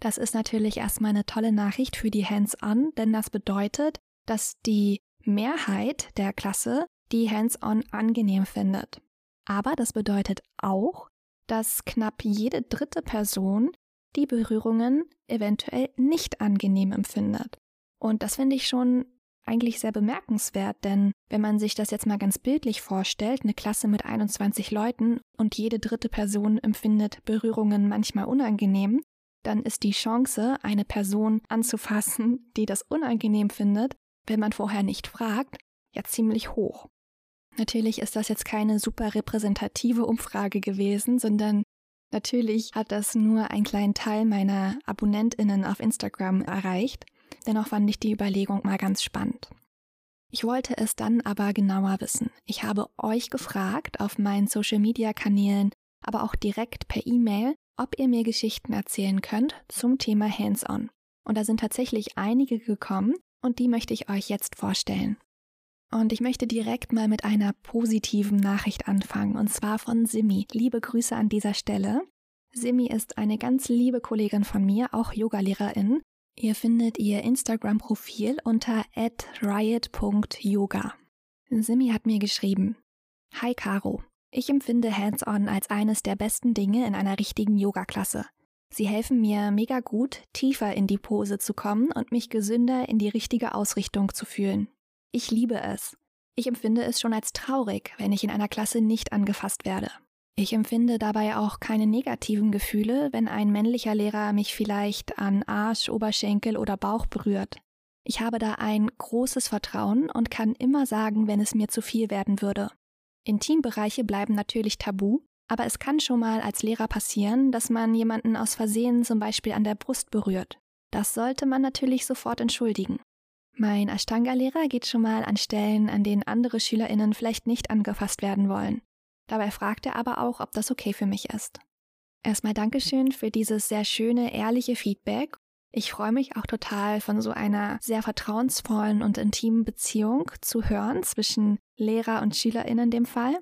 Das ist natürlich erstmal eine tolle Nachricht für die Hands-on, denn das bedeutet, dass die Mehrheit der Klasse die Hands-on angenehm findet. Aber das bedeutet auch, dass knapp jede dritte Person die Berührungen eventuell nicht angenehm empfindet. Und das finde ich schon eigentlich sehr bemerkenswert, denn wenn man sich das jetzt mal ganz bildlich vorstellt, eine Klasse mit 21 Leuten und jede dritte Person empfindet Berührungen manchmal unangenehm, dann ist die Chance, eine Person anzufassen, die das unangenehm findet, wenn man vorher nicht fragt, ja ziemlich hoch. Natürlich ist das jetzt keine super repräsentative Umfrage gewesen, sondern natürlich hat das nur einen kleinen Teil meiner Abonnentinnen auf Instagram erreicht. Dennoch fand ich die Überlegung mal ganz spannend. Ich wollte es dann aber genauer wissen. Ich habe euch gefragt auf meinen Social-Media-Kanälen, aber auch direkt per E-Mail, ob ihr mir Geschichten erzählen könnt zum Thema Hands-on. Und da sind tatsächlich einige gekommen und die möchte ich euch jetzt vorstellen. Und ich möchte direkt mal mit einer positiven Nachricht anfangen, und zwar von Simi. Liebe Grüße an dieser Stelle. Simi ist eine ganz liebe Kollegin von mir, auch Yogalehrerin, Ihr findet ihr Instagram-Profil unter riot.yoga. Simi hat mir geschrieben, Hi Caro, ich empfinde Hands-on als eines der besten Dinge in einer richtigen Yoga-Klasse. Sie helfen mir mega gut, tiefer in die Pose zu kommen und mich gesünder in die richtige Ausrichtung zu fühlen. Ich liebe es. Ich empfinde es schon als traurig, wenn ich in einer Klasse nicht angefasst werde. Ich empfinde dabei auch keine negativen Gefühle, wenn ein männlicher Lehrer mich vielleicht an Arsch, Oberschenkel oder Bauch berührt. Ich habe da ein großes Vertrauen und kann immer sagen, wenn es mir zu viel werden würde. Intimbereiche bleiben natürlich tabu, aber es kann schon mal als Lehrer passieren, dass man jemanden aus Versehen zum Beispiel an der Brust berührt. Das sollte man natürlich sofort entschuldigen. Mein Ashtanga-Lehrer geht schon mal an Stellen, an denen andere SchülerInnen vielleicht nicht angefasst werden wollen. Dabei fragt er aber auch, ob das okay für mich ist. Erstmal Dankeschön für dieses sehr schöne, ehrliche Feedback. Ich freue mich auch total von so einer sehr vertrauensvollen und intimen Beziehung zu hören zwischen Lehrer und SchülerInnen in dem Fall.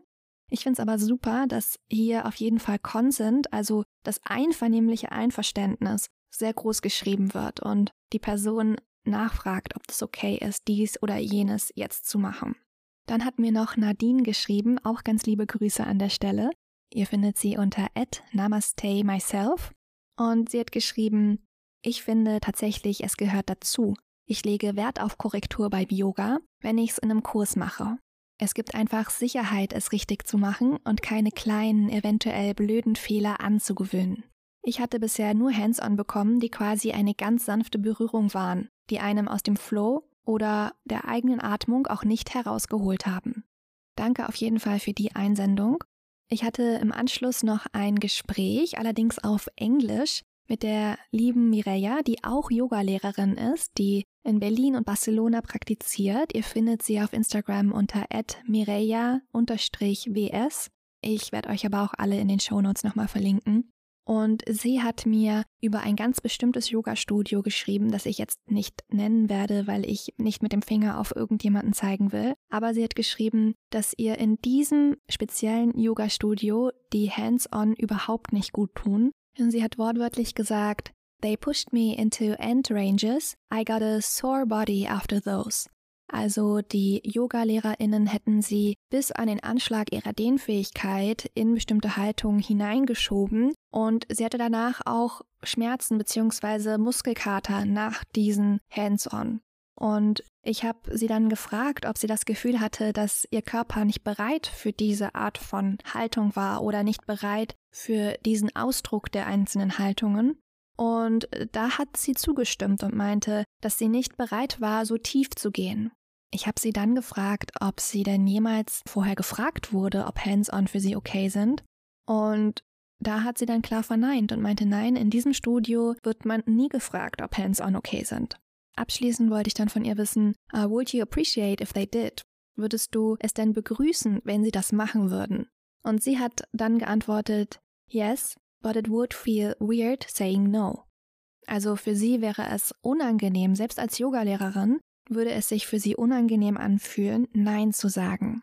Ich finde es aber super, dass hier auf jeden Fall Consent, also das einvernehmliche Einverständnis, sehr groß geschrieben wird und die Person nachfragt, ob es okay ist, dies oder jenes jetzt zu machen. Dann hat mir noch Nadine geschrieben, auch ganz liebe Grüße an der Stelle. Ihr findet sie unter Namaste Myself. Und sie hat geschrieben, ich finde tatsächlich, es gehört dazu. Ich lege Wert auf Korrektur beim Yoga, wenn ich es in einem Kurs mache. Es gibt einfach Sicherheit, es richtig zu machen und keine kleinen, eventuell blöden Fehler anzugewöhnen. Ich hatte bisher nur Hands-on bekommen, die quasi eine ganz sanfte Berührung waren, die einem aus dem Flow oder der eigenen Atmung auch nicht herausgeholt haben. Danke auf jeden Fall für die Einsendung. Ich hatte im Anschluss noch ein Gespräch, allerdings auf Englisch, mit der lieben Mireia, die auch Yogalehrerin ist, die in Berlin und Barcelona praktiziert. Ihr findet sie auf Instagram unter mireia-ws. Ich werde euch aber auch alle in den Shownotes nochmal verlinken. Und sie hat mir über ein ganz bestimmtes Yoga-Studio geschrieben, das ich jetzt nicht nennen werde, weil ich nicht mit dem Finger auf irgendjemanden zeigen will. Aber sie hat geschrieben, dass ihr in diesem speziellen Yoga-Studio die Hands-on überhaupt nicht gut tun. Und sie hat wortwörtlich gesagt, They pushed me into end ranges. I got a sore body after those. Also die Yoga-LehrerInnen hätten sie bis an den Anschlag ihrer Dehnfähigkeit in bestimmte Haltungen hineingeschoben und sie hatte danach auch Schmerzen bzw. Muskelkater nach diesen Hands-on. Und ich habe sie dann gefragt, ob sie das Gefühl hatte, dass ihr Körper nicht bereit für diese Art von Haltung war oder nicht bereit für diesen Ausdruck der einzelnen Haltungen. Und da hat sie zugestimmt und meinte, dass sie nicht bereit war, so tief zu gehen. Ich habe sie dann gefragt, ob sie denn jemals vorher gefragt wurde, ob Hands-on für sie okay sind. Und da hat sie dann klar verneint und meinte, nein, in diesem Studio wird man nie gefragt, ob Hands-on okay sind. Abschließend wollte ich dann von ihr wissen, uh, would you appreciate if they did? Würdest du es denn begrüßen, wenn sie das machen würden? Und sie hat dann geantwortet, yes, but it would feel weird saying no. Also für sie wäre es unangenehm, selbst als Yogalehrerin würde es sich für sie unangenehm anfühlen, Nein zu sagen.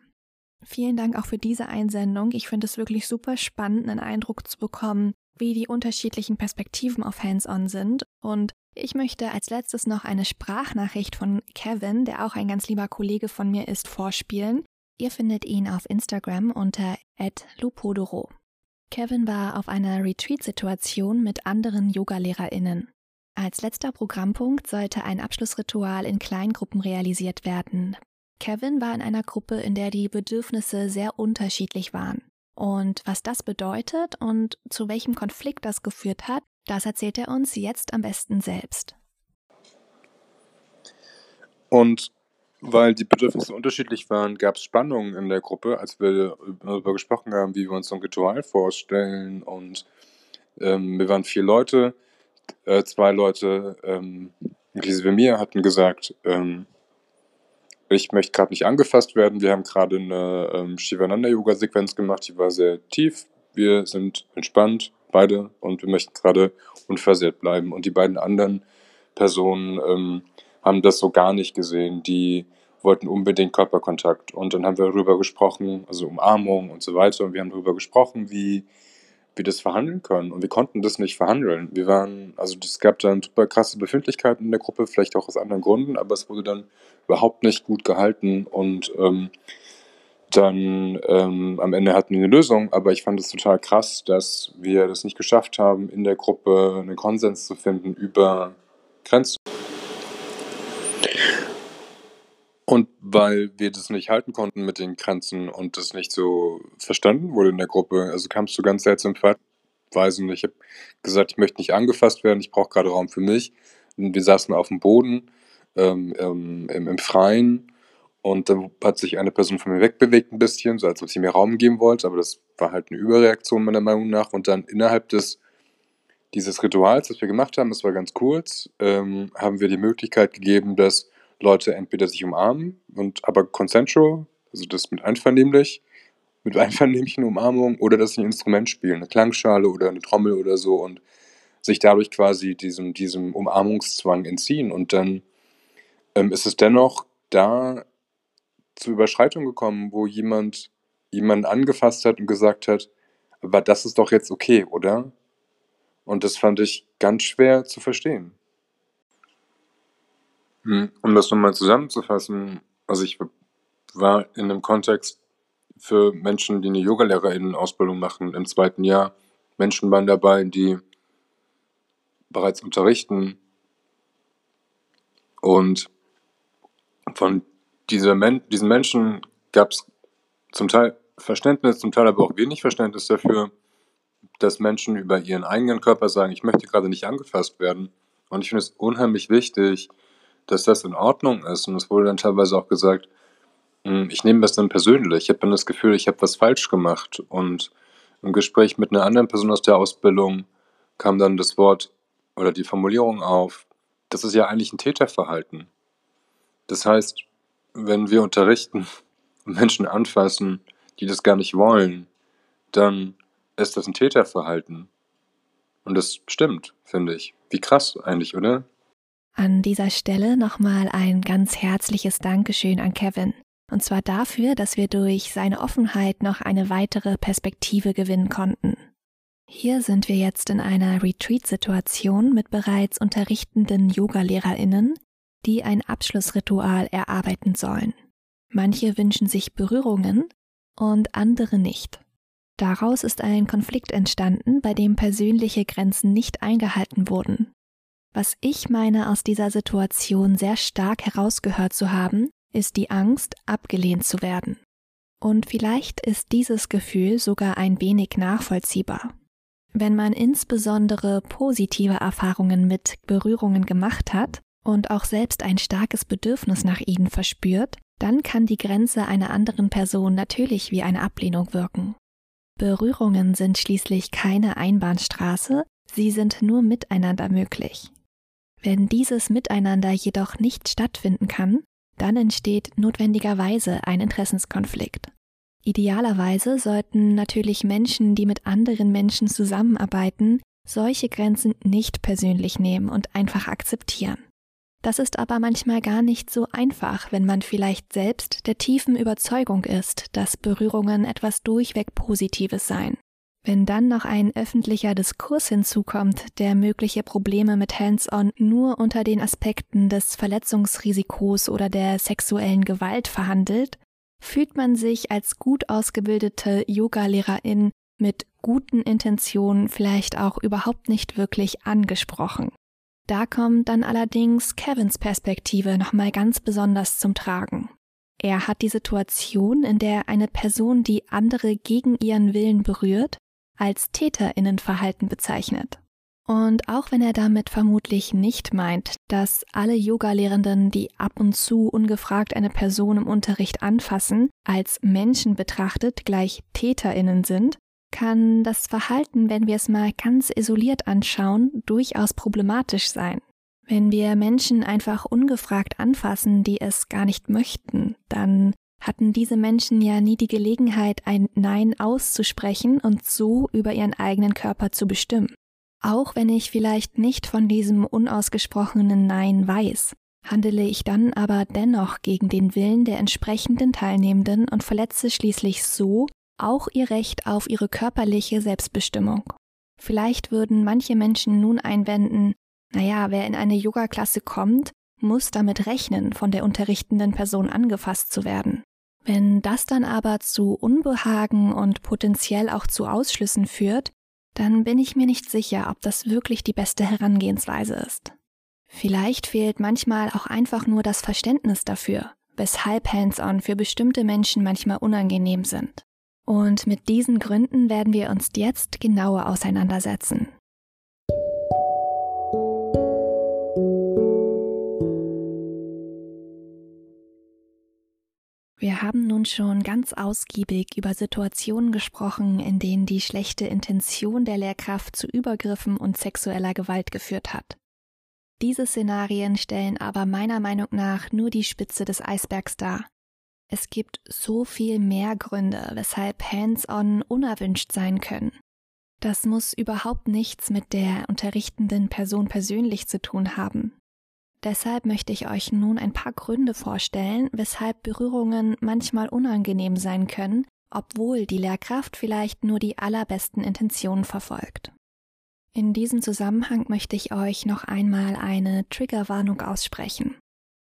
Vielen Dank auch für diese Einsendung. Ich finde es wirklich super spannend, einen Eindruck zu bekommen, wie die unterschiedlichen Perspektiven auf Hands-on sind. Und ich möchte als letztes noch eine Sprachnachricht von Kevin, der auch ein ganz lieber Kollege von mir ist, vorspielen. Ihr findet ihn auf Instagram unter @lupodoro. Kevin war auf einer Retreat-Situation mit anderen Yogalehrerinnen. Als letzter Programmpunkt sollte ein Abschlussritual in Kleingruppen realisiert werden. Kevin war in einer Gruppe, in der die Bedürfnisse sehr unterschiedlich waren. Und was das bedeutet und zu welchem Konflikt das geführt hat, das erzählt er uns jetzt am besten selbst. Und weil die Bedürfnisse unterschiedlich waren, gab es Spannungen in der Gruppe, als wir darüber gesprochen haben, wie wir uns so ein Ritual vorstellen. Und ähm, wir waren vier Leute. Äh, zwei Leute, ähm, inklusive mir, hatten gesagt, ähm, ich möchte gerade nicht angefasst werden. Wir haben gerade eine ähm, Shivananda-Yoga-Sequenz gemacht, die war sehr tief. Wir sind entspannt, beide, und wir möchten gerade unversehrt bleiben. Und die beiden anderen Personen ähm, haben das so gar nicht gesehen. Die wollten unbedingt Körperkontakt. Und dann haben wir darüber gesprochen, also Umarmung und so weiter. Und wir haben darüber gesprochen, wie wir das verhandeln können. Und wir konnten das nicht verhandeln. Wir waren, also es gab dann super krasse Befindlichkeiten in der Gruppe, vielleicht auch aus anderen Gründen, aber es wurde dann überhaupt nicht gut gehalten. Und ähm, dann ähm, am Ende hatten wir eine Lösung, aber ich fand es total krass, dass wir das nicht geschafft haben, in der Gruppe einen Konsens zu finden über Grenzen. Und weil wir das nicht halten konnten mit den Grenzen und das nicht so verstanden wurde in der Gruppe, also kamst du ganz seltsam Weisen. Ich habe gesagt, ich möchte nicht angefasst werden, ich brauche gerade Raum für mich. Und wir saßen auf dem Boden ähm, im, im, Freien und dann hat sich eine Person von mir wegbewegt ein bisschen, so als ob sie mir Raum geben wollte, aber das war halt eine Überreaktion meiner Meinung nach. Und dann innerhalb des dieses Rituals, das wir gemacht haben, das war ganz kurz, ähm, haben wir die Möglichkeit gegeben, dass Leute entweder sich umarmen und aber consensual, also das mit einvernehmlich, mit einvernehmlichen Umarmung oder dass sie ein Instrument spielen, eine Klangschale oder eine Trommel oder so und sich dadurch quasi diesem, diesem Umarmungszwang entziehen. Und dann ähm, ist es dennoch da zu Überschreitungen gekommen, wo jemand jemanden angefasst hat und gesagt hat, aber das ist doch jetzt okay, oder? Und das fand ich ganz schwer zu verstehen. Hm, um das nochmal zusammenzufassen, also ich war in einem Kontext für Menschen, die eine Yogalehrerinnen-Ausbildung machen im zweiten Jahr. Menschen waren dabei, die bereits unterrichten. Und von Men diesen Menschen gab es zum Teil Verständnis, zum Teil aber auch wenig Verständnis dafür, dass Menschen über ihren eigenen Körper sagen, ich möchte gerade nicht angefasst werden. Und ich finde es unheimlich wichtig, dass das in Ordnung ist. Und es wurde dann teilweise auch gesagt, hm, ich nehme das dann persönlich. Ich habe dann das Gefühl, ich habe was falsch gemacht. Und im Gespräch mit einer anderen Person aus der Ausbildung kam dann das Wort oder die Formulierung auf, das ist ja eigentlich ein Täterverhalten. Das heißt, wenn wir unterrichten und Menschen anfassen, die das gar nicht wollen, dann ist das ein Täterverhalten. Und das stimmt, finde ich. Wie krass eigentlich, oder? An dieser Stelle nochmal ein ganz herzliches Dankeschön an Kevin. Und zwar dafür, dass wir durch seine Offenheit noch eine weitere Perspektive gewinnen konnten. Hier sind wir jetzt in einer Retreat-Situation mit bereits unterrichtenden Yogalehrerinnen, die ein Abschlussritual erarbeiten sollen. Manche wünschen sich Berührungen und andere nicht. Daraus ist ein Konflikt entstanden, bei dem persönliche Grenzen nicht eingehalten wurden. Was ich meine aus dieser Situation sehr stark herausgehört zu haben, ist die Angst, abgelehnt zu werden. Und vielleicht ist dieses Gefühl sogar ein wenig nachvollziehbar. Wenn man insbesondere positive Erfahrungen mit Berührungen gemacht hat und auch selbst ein starkes Bedürfnis nach ihnen verspürt, dann kann die Grenze einer anderen Person natürlich wie eine Ablehnung wirken. Berührungen sind schließlich keine Einbahnstraße, sie sind nur miteinander möglich. Wenn dieses Miteinander jedoch nicht stattfinden kann, dann entsteht notwendigerweise ein Interessenskonflikt. Idealerweise sollten natürlich Menschen, die mit anderen Menschen zusammenarbeiten, solche Grenzen nicht persönlich nehmen und einfach akzeptieren. Das ist aber manchmal gar nicht so einfach, wenn man vielleicht selbst der tiefen Überzeugung ist, dass Berührungen etwas durchweg Positives seien. Wenn dann noch ein öffentlicher Diskurs hinzukommt, der mögliche Probleme mit Hands-on nur unter den Aspekten des Verletzungsrisikos oder der sexuellen Gewalt verhandelt, fühlt man sich als gut ausgebildete Yoga-Lehrerin mit guten Intentionen vielleicht auch überhaupt nicht wirklich angesprochen. Da kommt dann allerdings Kevins Perspektive nochmal ganz besonders zum Tragen. Er hat die Situation, in der eine Person, die andere gegen ihren Willen berührt, als Täterinnenverhalten bezeichnet. Und auch wenn er damit vermutlich nicht meint, dass alle Yogalehrenden, die ab und zu ungefragt eine Person im Unterricht anfassen, als Menschen betrachtet gleich Täterinnen sind, kann das Verhalten, wenn wir es mal ganz isoliert anschauen, durchaus problematisch sein. Wenn wir Menschen einfach ungefragt anfassen, die es gar nicht möchten, dann hatten diese Menschen ja nie die Gelegenheit, ein Nein auszusprechen und so über ihren eigenen Körper zu bestimmen. Auch wenn ich vielleicht nicht von diesem unausgesprochenen Nein weiß, handele ich dann aber dennoch gegen den Willen der entsprechenden Teilnehmenden und verletze schließlich so auch ihr Recht auf ihre körperliche Selbstbestimmung. Vielleicht würden manche Menschen nun einwenden, naja, wer in eine Yoga-Klasse kommt, muss damit rechnen, von der unterrichtenden Person angefasst zu werden. Wenn das dann aber zu Unbehagen und potenziell auch zu Ausschlüssen führt, dann bin ich mir nicht sicher, ob das wirklich die beste Herangehensweise ist. Vielleicht fehlt manchmal auch einfach nur das Verständnis dafür, weshalb Hands-on für bestimmte Menschen manchmal unangenehm sind. Und mit diesen Gründen werden wir uns jetzt genauer auseinandersetzen. Wir haben nun schon ganz ausgiebig über Situationen gesprochen, in denen die schlechte Intention der Lehrkraft zu Übergriffen und sexueller Gewalt geführt hat. Diese Szenarien stellen aber meiner Meinung nach nur die Spitze des Eisbergs dar. Es gibt so viel mehr Gründe, weshalb Hands-on unerwünscht sein können. Das muss überhaupt nichts mit der unterrichtenden Person persönlich zu tun haben. Deshalb möchte ich euch nun ein paar Gründe vorstellen, weshalb Berührungen manchmal unangenehm sein können, obwohl die Lehrkraft vielleicht nur die allerbesten Intentionen verfolgt. In diesem Zusammenhang möchte ich euch noch einmal eine Triggerwarnung aussprechen.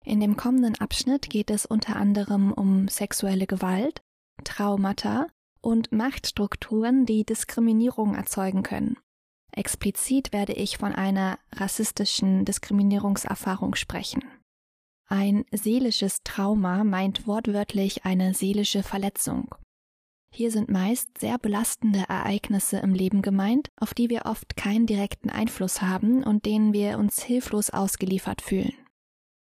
In dem kommenden Abschnitt geht es unter anderem um sexuelle Gewalt, Traumata und Machtstrukturen, die Diskriminierung erzeugen können. Explizit werde ich von einer rassistischen Diskriminierungserfahrung sprechen. Ein seelisches Trauma meint wortwörtlich eine seelische Verletzung. Hier sind meist sehr belastende Ereignisse im Leben gemeint, auf die wir oft keinen direkten Einfluss haben und denen wir uns hilflos ausgeliefert fühlen.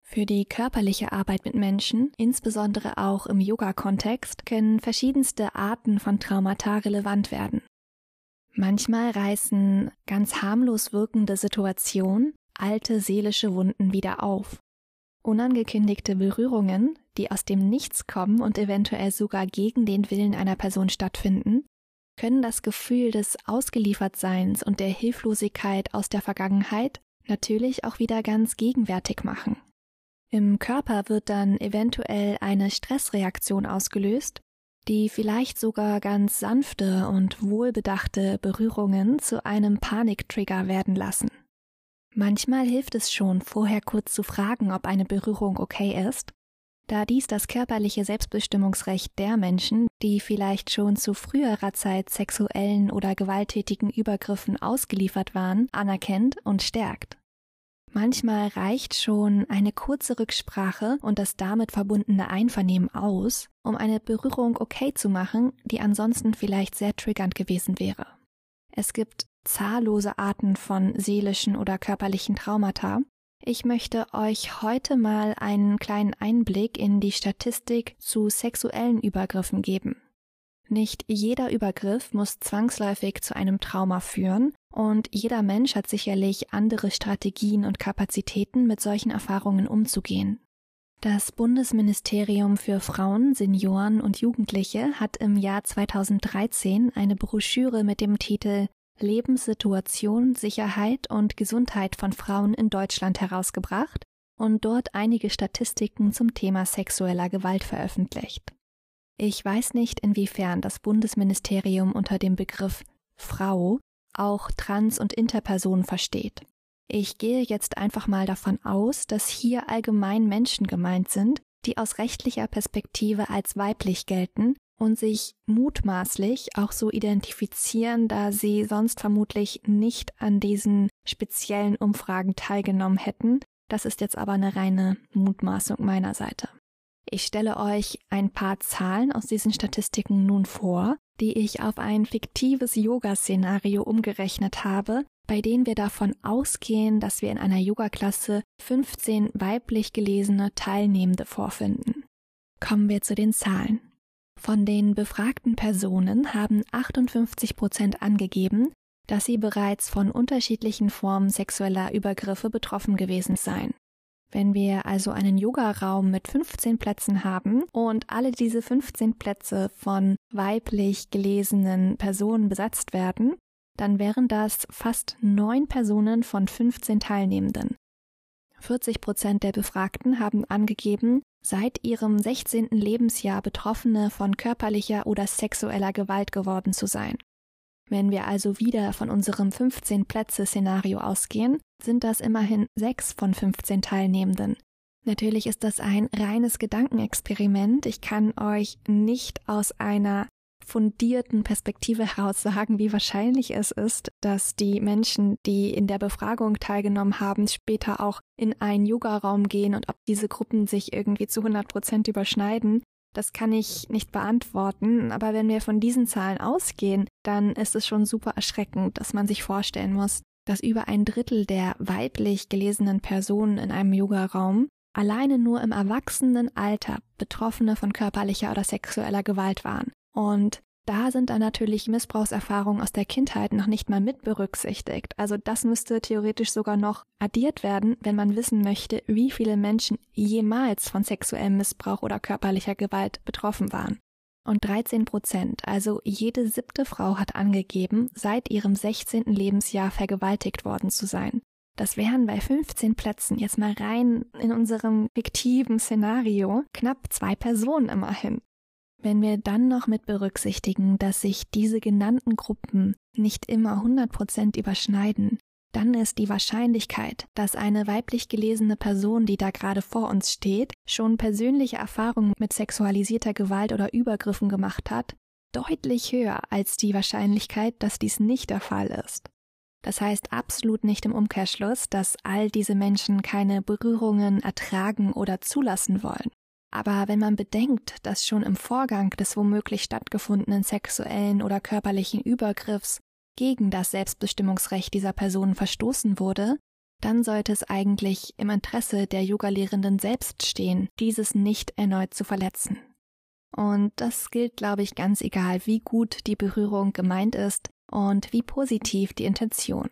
Für die körperliche Arbeit mit Menschen, insbesondere auch im Yoga-Kontext, können verschiedenste Arten von Traumata relevant werden. Manchmal reißen ganz harmlos wirkende Situationen alte seelische Wunden wieder auf. Unangekündigte Berührungen, die aus dem Nichts kommen und eventuell sogar gegen den Willen einer Person stattfinden, können das Gefühl des Ausgeliefertseins und der Hilflosigkeit aus der Vergangenheit natürlich auch wieder ganz gegenwärtig machen. Im Körper wird dann eventuell eine Stressreaktion ausgelöst, die vielleicht sogar ganz sanfte und wohlbedachte Berührungen zu einem Paniktrigger werden lassen. Manchmal hilft es schon, vorher kurz zu fragen, ob eine Berührung okay ist, da dies das körperliche Selbstbestimmungsrecht der Menschen, die vielleicht schon zu früherer Zeit sexuellen oder gewalttätigen Übergriffen ausgeliefert waren, anerkennt und stärkt. Manchmal reicht schon eine kurze Rücksprache und das damit verbundene Einvernehmen aus, um eine Berührung okay zu machen, die ansonsten vielleicht sehr triggernd gewesen wäre. Es gibt zahllose Arten von seelischen oder körperlichen Traumata. Ich möchte euch heute mal einen kleinen Einblick in die Statistik zu sexuellen Übergriffen geben. Nicht jeder Übergriff muss zwangsläufig zu einem Trauma führen, und jeder Mensch hat sicherlich andere Strategien und Kapazitäten, mit solchen Erfahrungen umzugehen. Das Bundesministerium für Frauen, Senioren und Jugendliche hat im Jahr 2013 eine Broschüre mit dem Titel Lebenssituation, Sicherheit und Gesundheit von Frauen in Deutschland herausgebracht und dort einige Statistiken zum Thema sexueller Gewalt veröffentlicht. Ich weiß nicht, inwiefern das Bundesministerium unter dem Begriff Frau auch Trans- und Interpersonen versteht. Ich gehe jetzt einfach mal davon aus, dass hier allgemein Menschen gemeint sind, die aus rechtlicher Perspektive als weiblich gelten und sich mutmaßlich auch so identifizieren, da sie sonst vermutlich nicht an diesen speziellen Umfragen teilgenommen hätten. Das ist jetzt aber eine reine Mutmaßung meiner Seite. Ich stelle euch ein paar Zahlen aus diesen Statistiken nun vor, die ich auf ein fiktives Yoga-Szenario umgerechnet habe, bei denen wir davon ausgehen, dass wir in einer Yoga-Klasse 15 weiblich gelesene Teilnehmende vorfinden. Kommen wir zu den Zahlen. Von den befragten Personen haben 58 Prozent angegeben, dass sie bereits von unterschiedlichen Formen sexueller Übergriffe betroffen gewesen seien. Wenn wir also einen Yogaraum mit 15 Plätzen haben und alle diese 15 Plätze von weiblich gelesenen Personen besetzt werden, dann wären das fast neun Personen von 15 Teilnehmenden. 40 Prozent der Befragten haben angegeben, seit ihrem 16. Lebensjahr Betroffene von körperlicher oder sexueller Gewalt geworden zu sein. Wenn wir also wieder von unserem 15 Plätze-Szenario ausgehen, sind das immerhin sechs von 15 Teilnehmenden. Natürlich ist das ein reines Gedankenexperiment. Ich kann euch nicht aus einer fundierten Perspektive heraus sagen, wie wahrscheinlich es ist, dass die Menschen, die in der Befragung teilgenommen haben, später auch in einen Yoga-Raum gehen und ob diese Gruppen sich irgendwie zu 100 Prozent überschneiden. Das kann ich nicht beantworten, aber wenn wir von diesen Zahlen ausgehen, dann ist es schon super erschreckend, dass man sich vorstellen muss, dass über ein Drittel der weiblich gelesenen Personen in einem Yogaraum alleine nur im Erwachsenenalter Betroffene von körperlicher oder sexueller Gewalt waren. Und da sind dann natürlich Missbrauchserfahrungen aus der Kindheit noch nicht mal mit berücksichtigt. Also das müsste theoretisch sogar noch addiert werden, wenn man wissen möchte, wie viele Menschen jemals von sexuellem Missbrauch oder körperlicher Gewalt betroffen waren. Und 13 Prozent, also jede siebte Frau hat angegeben, seit ihrem 16. Lebensjahr vergewaltigt worden zu sein. Das wären bei 15 Plätzen jetzt mal rein in unserem fiktiven Szenario knapp zwei Personen immerhin. Wenn wir dann noch mit berücksichtigen, dass sich diese genannten Gruppen nicht immer 100% überschneiden, dann ist die Wahrscheinlichkeit, dass eine weiblich gelesene Person, die da gerade vor uns steht, schon persönliche Erfahrungen mit sexualisierter Gewalt oder Übergriffen gemacht hat, deutlich höher als die Wahrscheinlichkeit, dass dies nicht der Fall ist. Das heißt absolut nicht im Umkehrschluss, dass all diese Menschen keine Berührungen ertragen oder zulassen wollen. Aber wenn man bedenkt, dass schon im Vorgang des womöglich stattgefundenen sexuellen oder körperlichen Übergriffs gegen das Selbstbestimmungsrecht dieser Personen verstoßen wurde, dann sollte es eigentlich im Interesse der Yogalehrenden selbst stehen, dieses nicht erneut zu verletzen. Und das gilt, glaube ich, ganz egal, wie gut die Berührung gemeint ist und wie positiv die Intention.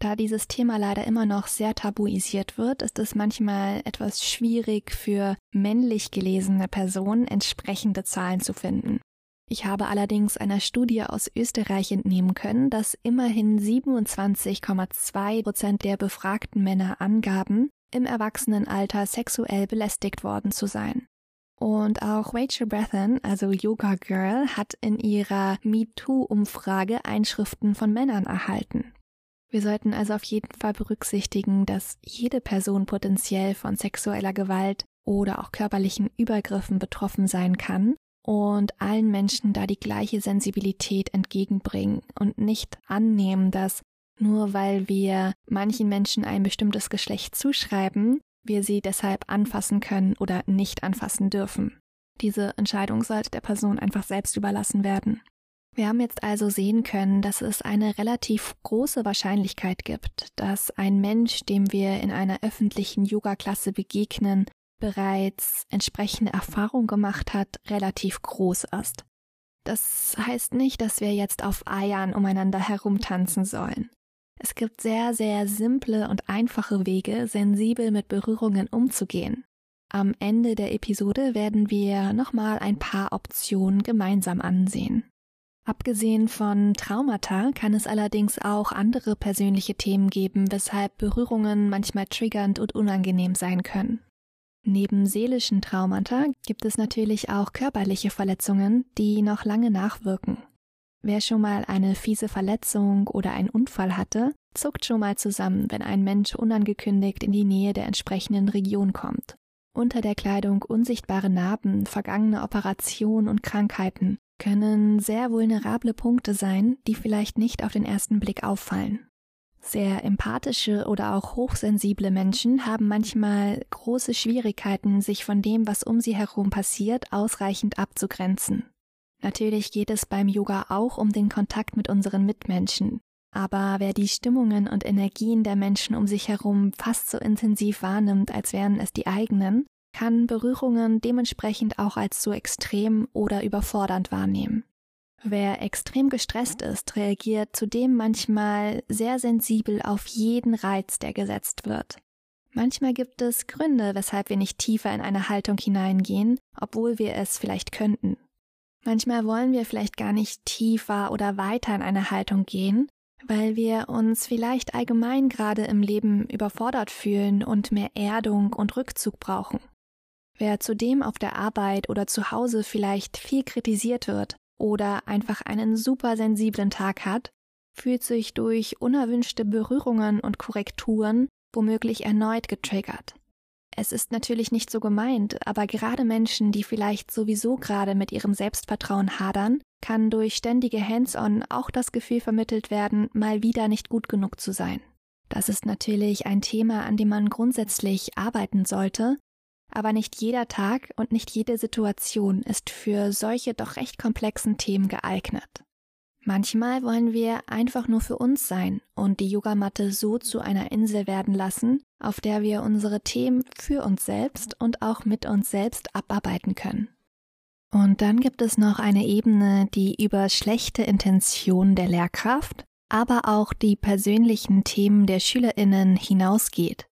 Da dieses Thema leider immer noch sehr tabuisiert wird, ist es manchmal etwas schwierig für männlich gelesene Personen entsprechende Zahlen zu finden. Ich habe allerdings einer Studie aus Österreich entnehmen können, dass immerhin 27,2 Prozent der befragten Männer angaben, im Erwachsenenalter sexuell belästigt worden zu sein. Und auch Rachel Brethen, also Yoga Girl, hat in ihrer MeToo-Umfrage Einschriften von Männern erhalten. Wir sollten also auf jeden Fall berücksichtigen, dass jede Person potenziell von sexueller Gewalt oder auch körperlichen Übergriffen betroffen sein kann und allen Menschen da die gleiche Sensibilität entgegenbringen und nicht annehmen, dass nur weil wir manchen Menschen ein bestimmtes Geschlecht zuschreiben, wir sie deshalb anfassen können oder nicht anfassen dürfen. Diese Entscheidung sollte der Person einfach selbst überlassen werden. Wir haben jetzt also sehen können, dass es eine relativ große Wahrscheinlichkeit gibt, dass ein Mensch, dem wir in einer öffentlichen Yoga-Klasse begegnen, bereits entsprechende Erfahrung gemacht hat, relativ groß ist. Das heißt nicht, dass wir jetzt auf Eiern umeinander herumtanzen sollen. Es gibt sehr, sehr simple und einfache Wege, sensibel mit Berührungen umzugehen. Am Ende der Episode werden wir nochmal ein paar Optionen gemeinsam ansehen. Abgesehen von Traumata kann es allerdings auch andere persönliche Themen geben, weshalb Berührungen manchmal triggernd und unangenehm sein können. Neben seelischen Traumata gibt es natürlich auch körperliche Verletzungen, die noch lange nachwirken. Wer schon mal eine fiese Verletzung oder einen Unfall hatte, zuckt schon mal zusammen, wenn ein Mensch unangekündigt in die Nähe der entsprechenden Region kommt. Unter der Kleidung unsichtbare Narben, vergangene Operationen und Krankheiten können sehr vulnerable Punkte sein, die vielleicht nicht auf den ersten Blick auffallen. Sehr empathische oder auch hochsensible Menschen haben manchmal große Schwierigkeiten, sich von dem, was um sie herum passiert, ausreichend abzugrenzen. Natürlich geht es beim Yoga auch um den Kontakt mit unseren Mitmenschen, aber wer die Stimmungen und Energien der Menschen um sich herum fast so intensiv wahrnimmt, als wären es die eigenen, kann Berührungen dementsprechend auch als zu extrem oder überfordernd wahrnehmen. Wer extrem gestresst ist, reagiert zudem manchmal sehr sensibel auf jeden Reiz, der gesetzt wird. Manchmal gibt es Gründe, weshalb wir nicht tiefer in eine Haltung hineingehen, obwohl wir es vielleicht könnten. Manchmal wollen wir vielleicht gar nicht tiefer oder weiter in eine Haltung gehen, weil wir uns vielleicht allgemein gerade im Leben überfordert fühlen und mehr Erdung und Rückzug brauchen. Wer zudem auf der Arbeit oder zu Hause vielleicht viel kritisiert wird oder einfach einen super sensiblen Tag hat, fühlt sich durch unerwünschte Berührungen und Korrekturen womöglich erneut getriggert. Es ist natürlich nicht so gemeint, aber gerade Menschen, die vielleicht sowieso gerade mit ihrem Selbstvertrauen hadern, kann durch ständige Hands-on auch das Gefühl vermittelt werden, mal wieder nicht gut genug zu sein. Das ist natürlich ein Thema, an dem man grundsätzlich arbeiten sollte, aber nicht jeder Tag und nicht jede Situation ist für solche doch recht komplexen Themen geeignet. Manchmal wollen wir einfach nur für uns sein und die Yogamatte so zu einer Insel werden lassen, auf der wir unsere Themen für uns selbst und auch mit uns selbst abarbeiten können. Und dann gibt es noch eine Ebene, die über schlechte Intentionen der Lehrkraft, aber auch die persönlichen Themen der Schülerinnen hinausgeht.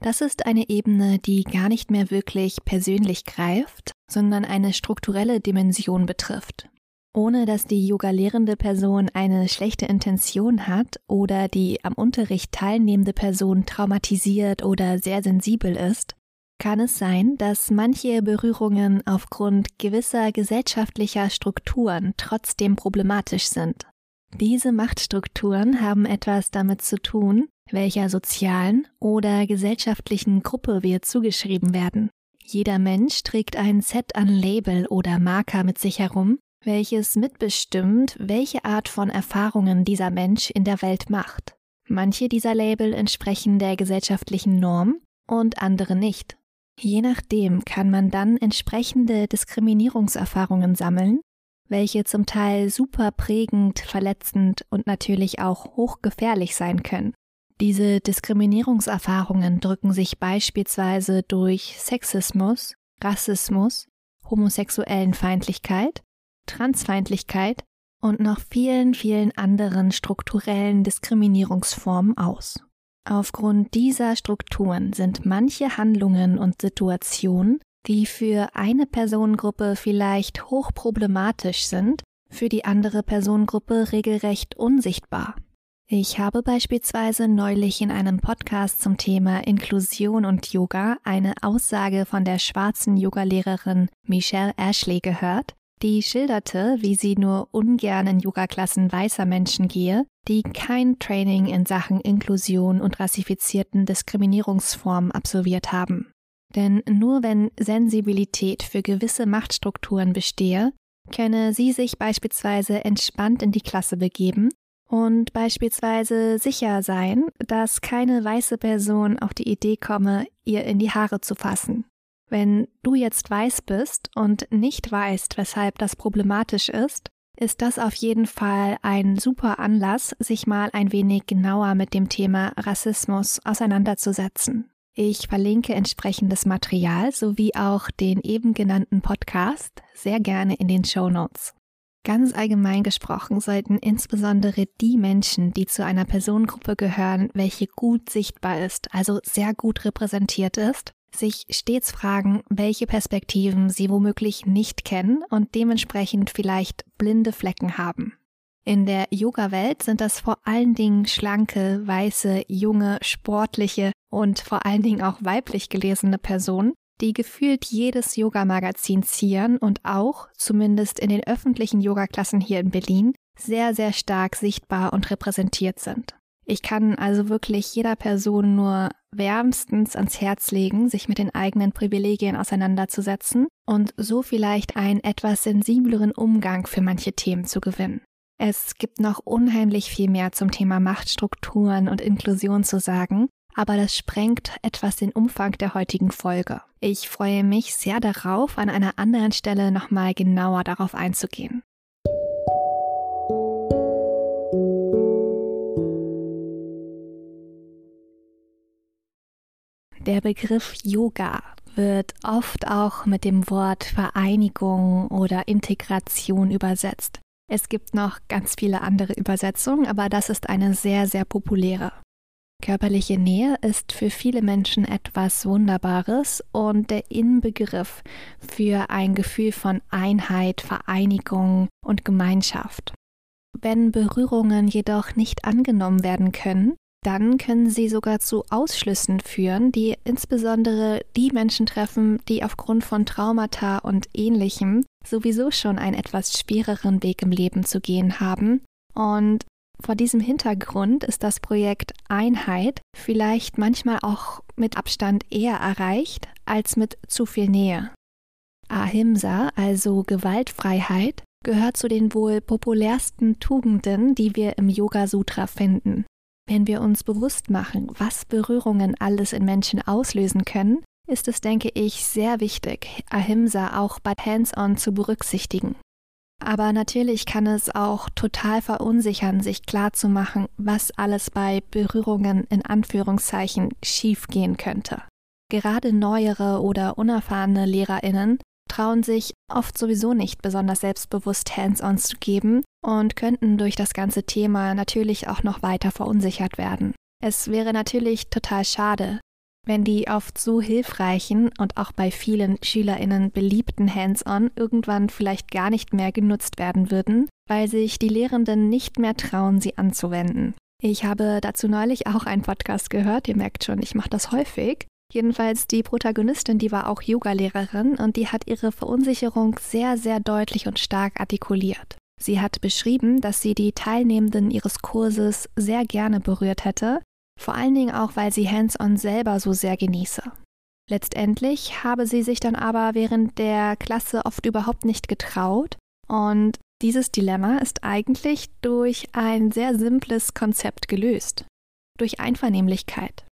Das ist eine Ebene, die gar nicht mehr wirklich persönlich greift, sondern eine strukturelle Dimension betrifft. Ohne dass die Yoga-lehrende Person eine schlechte Intention hat oder die am Unterricht teilnehmende Person traumatisiert oder sehr sensibel ist, kann es sein, dass manche Berührungen aufgrund gewisser gesellschaftlicher Strukturen trotzdem problematisch sind. Diese Machtstrukturen haben etwas damit zu tun, welcher sozialen oder gesellschaftlichen Gruppe wir zugeschrieben werden. Jeder Mensch trägt ein Set an Label oder Marker mit sich herum, welches mitbestimmt, welche Art von Erfahrungen dieser Mensch in der Welt macht. Manche dieser Label entsprechen der gesellschaftlichen Norm und andere nicht. Je nachdem kann man dann entsprechende Diskriminierungserfahrungen sammeln, welche zum Teil super prägend, verletzend und natürlich auch hochgefährlich sein können. Diese Diskriminierungserfahrungen drücken sich beispielsweise durch Sexismus, Rassismus, homosexuellen Feindlichkeit, Transfeindlichkeit und noch vielen, vielen anderen strukturellen Diskriminierungsformen aus. Aufgrund dieser Strukturen sind manche Handlungen und Situationen, die für eine Personengruppe vielleicht hochproblematisch sind, für die andere Personengruppe regelrecht unsichtbar. Ich habe beispielsweise neulich in einem Podcast zum Thema Inklusion und Yoga eine Aussage von der schwarzen Yogalehrerin Michelle Ashley gehört, die schilderte, wie sie nur ungern in Yogaklassen weißer Menschen gehe, die kein Training in Sachen Inklusion und rassifizierten Diskriminierungsformen absolviert haben. Denn nur wenn Sensibilität für gewisse Machtstrukturen bestehe, könne sie sich beispielsweise entspannt in die Klasse begeben und beispielsweise sicher sein, dass keine weiße Person auf die Idee komme, ihr in die Haare zu fassen. Wenn du jetzt weiß bist und nicht weißt, weshalb das problematisch ist, ist das auf jeden Fall ein super Anlass, sich mal ein wenig genauer mit dem Thema Rassismus auseinanderzusetzen. Ich verlinke entsprechendes Material sowie auch den eben genannten Podcast sehr gerne in den Show Notes. Ganz allgemein gesprochen sollten insbesondere die Menschen, die zu einer Personengruppe gehören, welche gut sichtbar ist, also sehr gut repräsentiert ist, sich stets fragen, welche Perspektiven sie womöglich nicht kennen und dementsprechend vielleicht blinde Flecken haben. In der Yoga-Welt sind das vor allen Dingen schlanke, weiße, junge, sportliche und vor allen Dingen auch weiblich gelesene Personen, die gefühlt jedes Yoga-Magazin zieren und auch, zumindest in den öffentlichen Yoga-Klassen hier in Berlin, sehr, sehr stark sichtbar und repräsentiert sind. Ich kann also wirklich jeder Person nur wärmstens ans Herz legen, sich mit den eigenen Privilegien auseinanderzusetzen und so vielleicht einen etwas sensibleren Umgang für manche Themen zu gewinnen. Es gibt noch unheimlich viel mehr zum Thema Machtstrukturen und Inklusion zu sagen, aber das sprengt etwas den Umfang der heutigen Folge. Ich freue mich sehr darauf, an einer anderen Stelle nochmal genauer darauf einzugehen. Der Begriff Yoga wird oft auch mit dem Wort Vereinigung oder Integration übersetzt. Es gibt noch ganz viele andere Übersetzungen, aber das ist eine sehr, sehr populäre. Körperliche Nähe ist für viele Menschen etwas Wunderbares und der Inbegriff für ein Gefühl von Einheit, Vereinigung und Gemeinschaft. Wenn Berührungen jedoch nicht angenommen werden können, dann können sie sogar zu Ausschlüssen führen, die insbesondere die Menschen treffen, die aufgrund von Traumata und ähnlichem sowieso schon einen etwas schwereren Weg im Leben zu gehen haben. Und vor diesem Hintergrund ist das Projekt Einheit vielleicht manchmal auch mit Abstand eher erreicht als mit zu viel Nähe. Ahimsa, also Gewaltfreiheit, gehört zu den wohl populärsten Tugenden, die wir im Yoga Sutra finden. Wenn wir uns bewusst machen, was Berührungen alles in Menschen auslösen können, ist es, denke ich, sehr wichtig, Ahimsa auch bei Hands-on zu berücksichtigen. Aber natürlich kann es auch total verunsichern, sich klarzumachen, was alles bei Berührungen in Anführungszeichen schiefgehen könnte. Gerade neuere oder unerfahrene Lehrerinnen trauen sich oft sowieso nicht besonders selbstbewusst Hands-ons zu geben und könnten durch das ganze Thema natürlich auch noch weiter verunsichert werden. Es wäre natürlich total schade, wenn die oft so hilfreichen und auch bei vielen Schülerinnen beliebten Hands-on irgendwann vielleicht gar nicht mehr genutzt werden würden, weil sich die Lehrenden nicht mehr trauen, sie anzuwenden. Ich habe dazu neulich auch einen Podcast gehört, ihr merkt schon, ich mache das häufig, Jedenfalls die Protagonistin, die war auch Yogalehrerin und die hat ihre Verunsicherung sehr, sehr deutlich und stark artikuliert. Sie hat beschrieben, dass sie die Teilnehmenden ihres Kurses sehr gerne berührt hätte, vor allen Dingen auch, weil sie Hands-on selber so sehr genieße. Letztendlich habe sie sich dann aber während der Klasse oft überhaupt nicht getraut und dieses Dilemma ist eigentlich durch ein sehr simples Konzept gelöst. Durch Einvernehmlichkeit.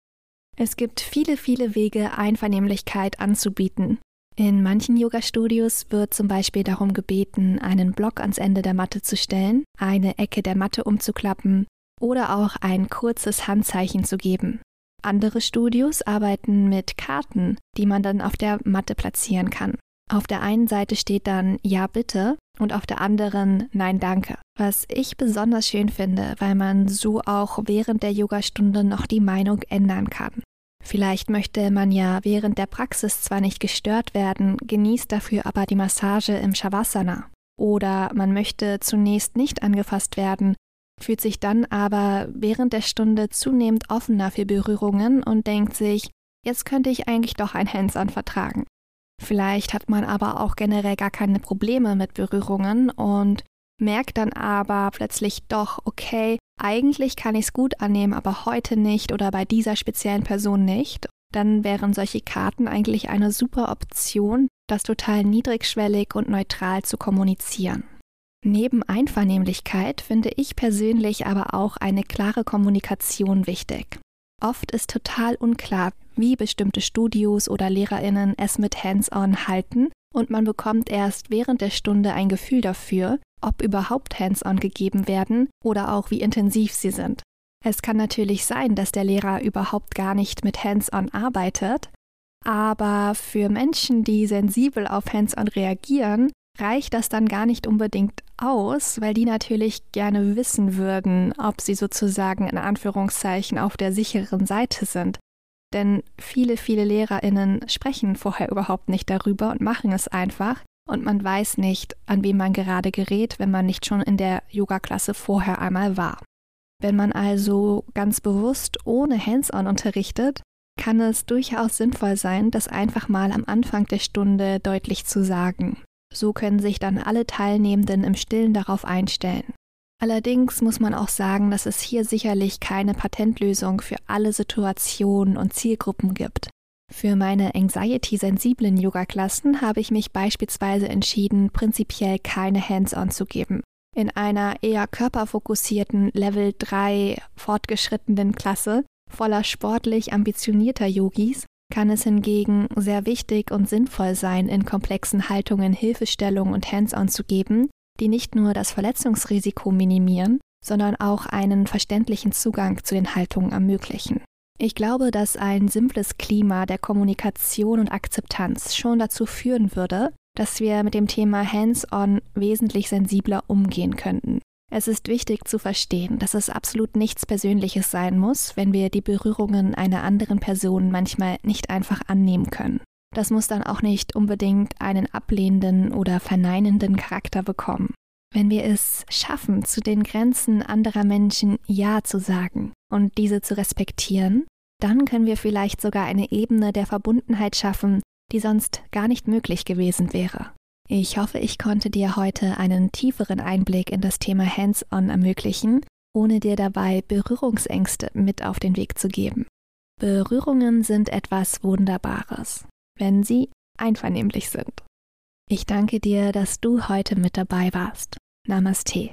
Es gibt viele, viele Wege, Einvernehmlichkeit anzubieten. In manchen Yoga-Studios wird zum Beispiel darum gebeten, einen Block ans Ende der Matte zu stellen, eine Ecke der Matte umzuklappen oder auch ein kurzes Handzeichen zu geben. Andere Studios arbeiten mit Karten, die man dann auf der Matte platzieren kann. Auf der einen Seite steht dann Ja bitte und auf der anderen Nein danke. Was ich besonders schön finde, weil man so auch während der Yogastunde noch die Meinung ändern kann. Vielleicht möchte man ja während der Praxis zwar nicht gestört werden, genießt dafür aber die Massage im Shavasana. Oder man möchte zunächst nicht angefasst werden, fühlt sich dann aber während der Stunde zunehmend offener für Berührungen und denkt sich, jetzt könnte ich eigentlich doch ein Hands-on vertragen. Vielleicht hat man aber auch generell gar keine Probleme mit Berührungen und merkt dann aber plötzlich doch, okay, eigentlich kann ich es gut annehmen, aber heute nicht oder bei dieser speziellen Person nicht, dann wären solche Karten eigentlich eine super Option, das total niedrigschwellig und neutral zu kommunizieren. Neben Einvernehmlichkeit finde ich persönlich aber auch eine klare Kommunikation wichtig. Oft ist total unklar, wie bestimmte Studios oder Lehrerinnen es mit Hands-on halten und man bekommt erst während der Stunde ein Gefühl dafür, ob überhaupt Hands-on gegeben werden oder auch wie intensiv sie sind. Es kann natürlich sein, dass der Lehrer überhaupt gar nicht mit Hands-on arbeitet, aber für Menschen, die sensibel auf Hands-on reagieren, reicht das dann gar nicht unbedingt aus, weil die natürlich gerne wissen würden, ob sie sozusagen in Anführungszeichen auf der sicheren Seite sind. Denn viele, viele Lehrerinnen sprechen vorher überhaupt nicht darüber und machen es einfach, und man weiß nicht, an wen man gerade gerät, wenn man nicht schon in der Yoga-Klasse vorher einmal war. Wenn man also ganz bewusst ohne Hands-on unterrichtet, kann es durchaus sinnvoll sein, das einfach mal am Anfang der Stunde deutlich zu sagen. So können sich dann alle Teilnehmenden im Stillen darauf einstellen. Allerdings muss man auch sagen, dass es hier sicherlich keine Patentlösung für alle Situationen und Zielgruppen gibt. Für meine anxiety-sensiblen Yoga-Klassen habe ich mich beispielsweise entschieden, prinzipiell keine Hands-on zu geben. In einer eher körperfokussierten Level 3 fortgeschrittenen Klasse voller sportlich ambitionierter Yogis kann es hingegen sehr wichtig und sinnvoll sein, in komplexen Haltungen Hilfestellung und Hands-on zu geben, die nicht nur das Verletzungsrisiko minimieren, sondern auch einen verständlichen Zugang zu den Haltungen ermöglichen. Ich glaube, dass ein simples Klima der Kommunikation und Akzeptanz schon dazu führen würde, dass wir mit dem Thema Hands-on wesentlich sensibler umgehen könnten. Es ist wichtig zu verstehen, dass es absolut nichts Persönliches sein muss, wenn wir die Berührungen einer anderen Person manchmal nicht einfach annehmen können. Das muss dann auch nicht unbedingt einen ablehnenden oder verneinenden Charakter bekommen. Wenn wir es schaffen, zu den Grenzen anderer Menschen Ja zu sagen und diese zu respektieren, dann können wir vielleicht sogar eine Ebene der Verbundenheit schaffen, die sonst gar nicht möglich gewesen wäre. Ich hoffe, ich konnte dir heute einen tieferen Einblick in das Thema Hands-on ermöglichen, ohne dir dabei Berührungsängste mit auf den Weg zu geben. Berührungen sind etwas Wunderbares, wenn sie einvernehmlich sind. Ich danke dir, dass du heute mit dabei warst. Namaste.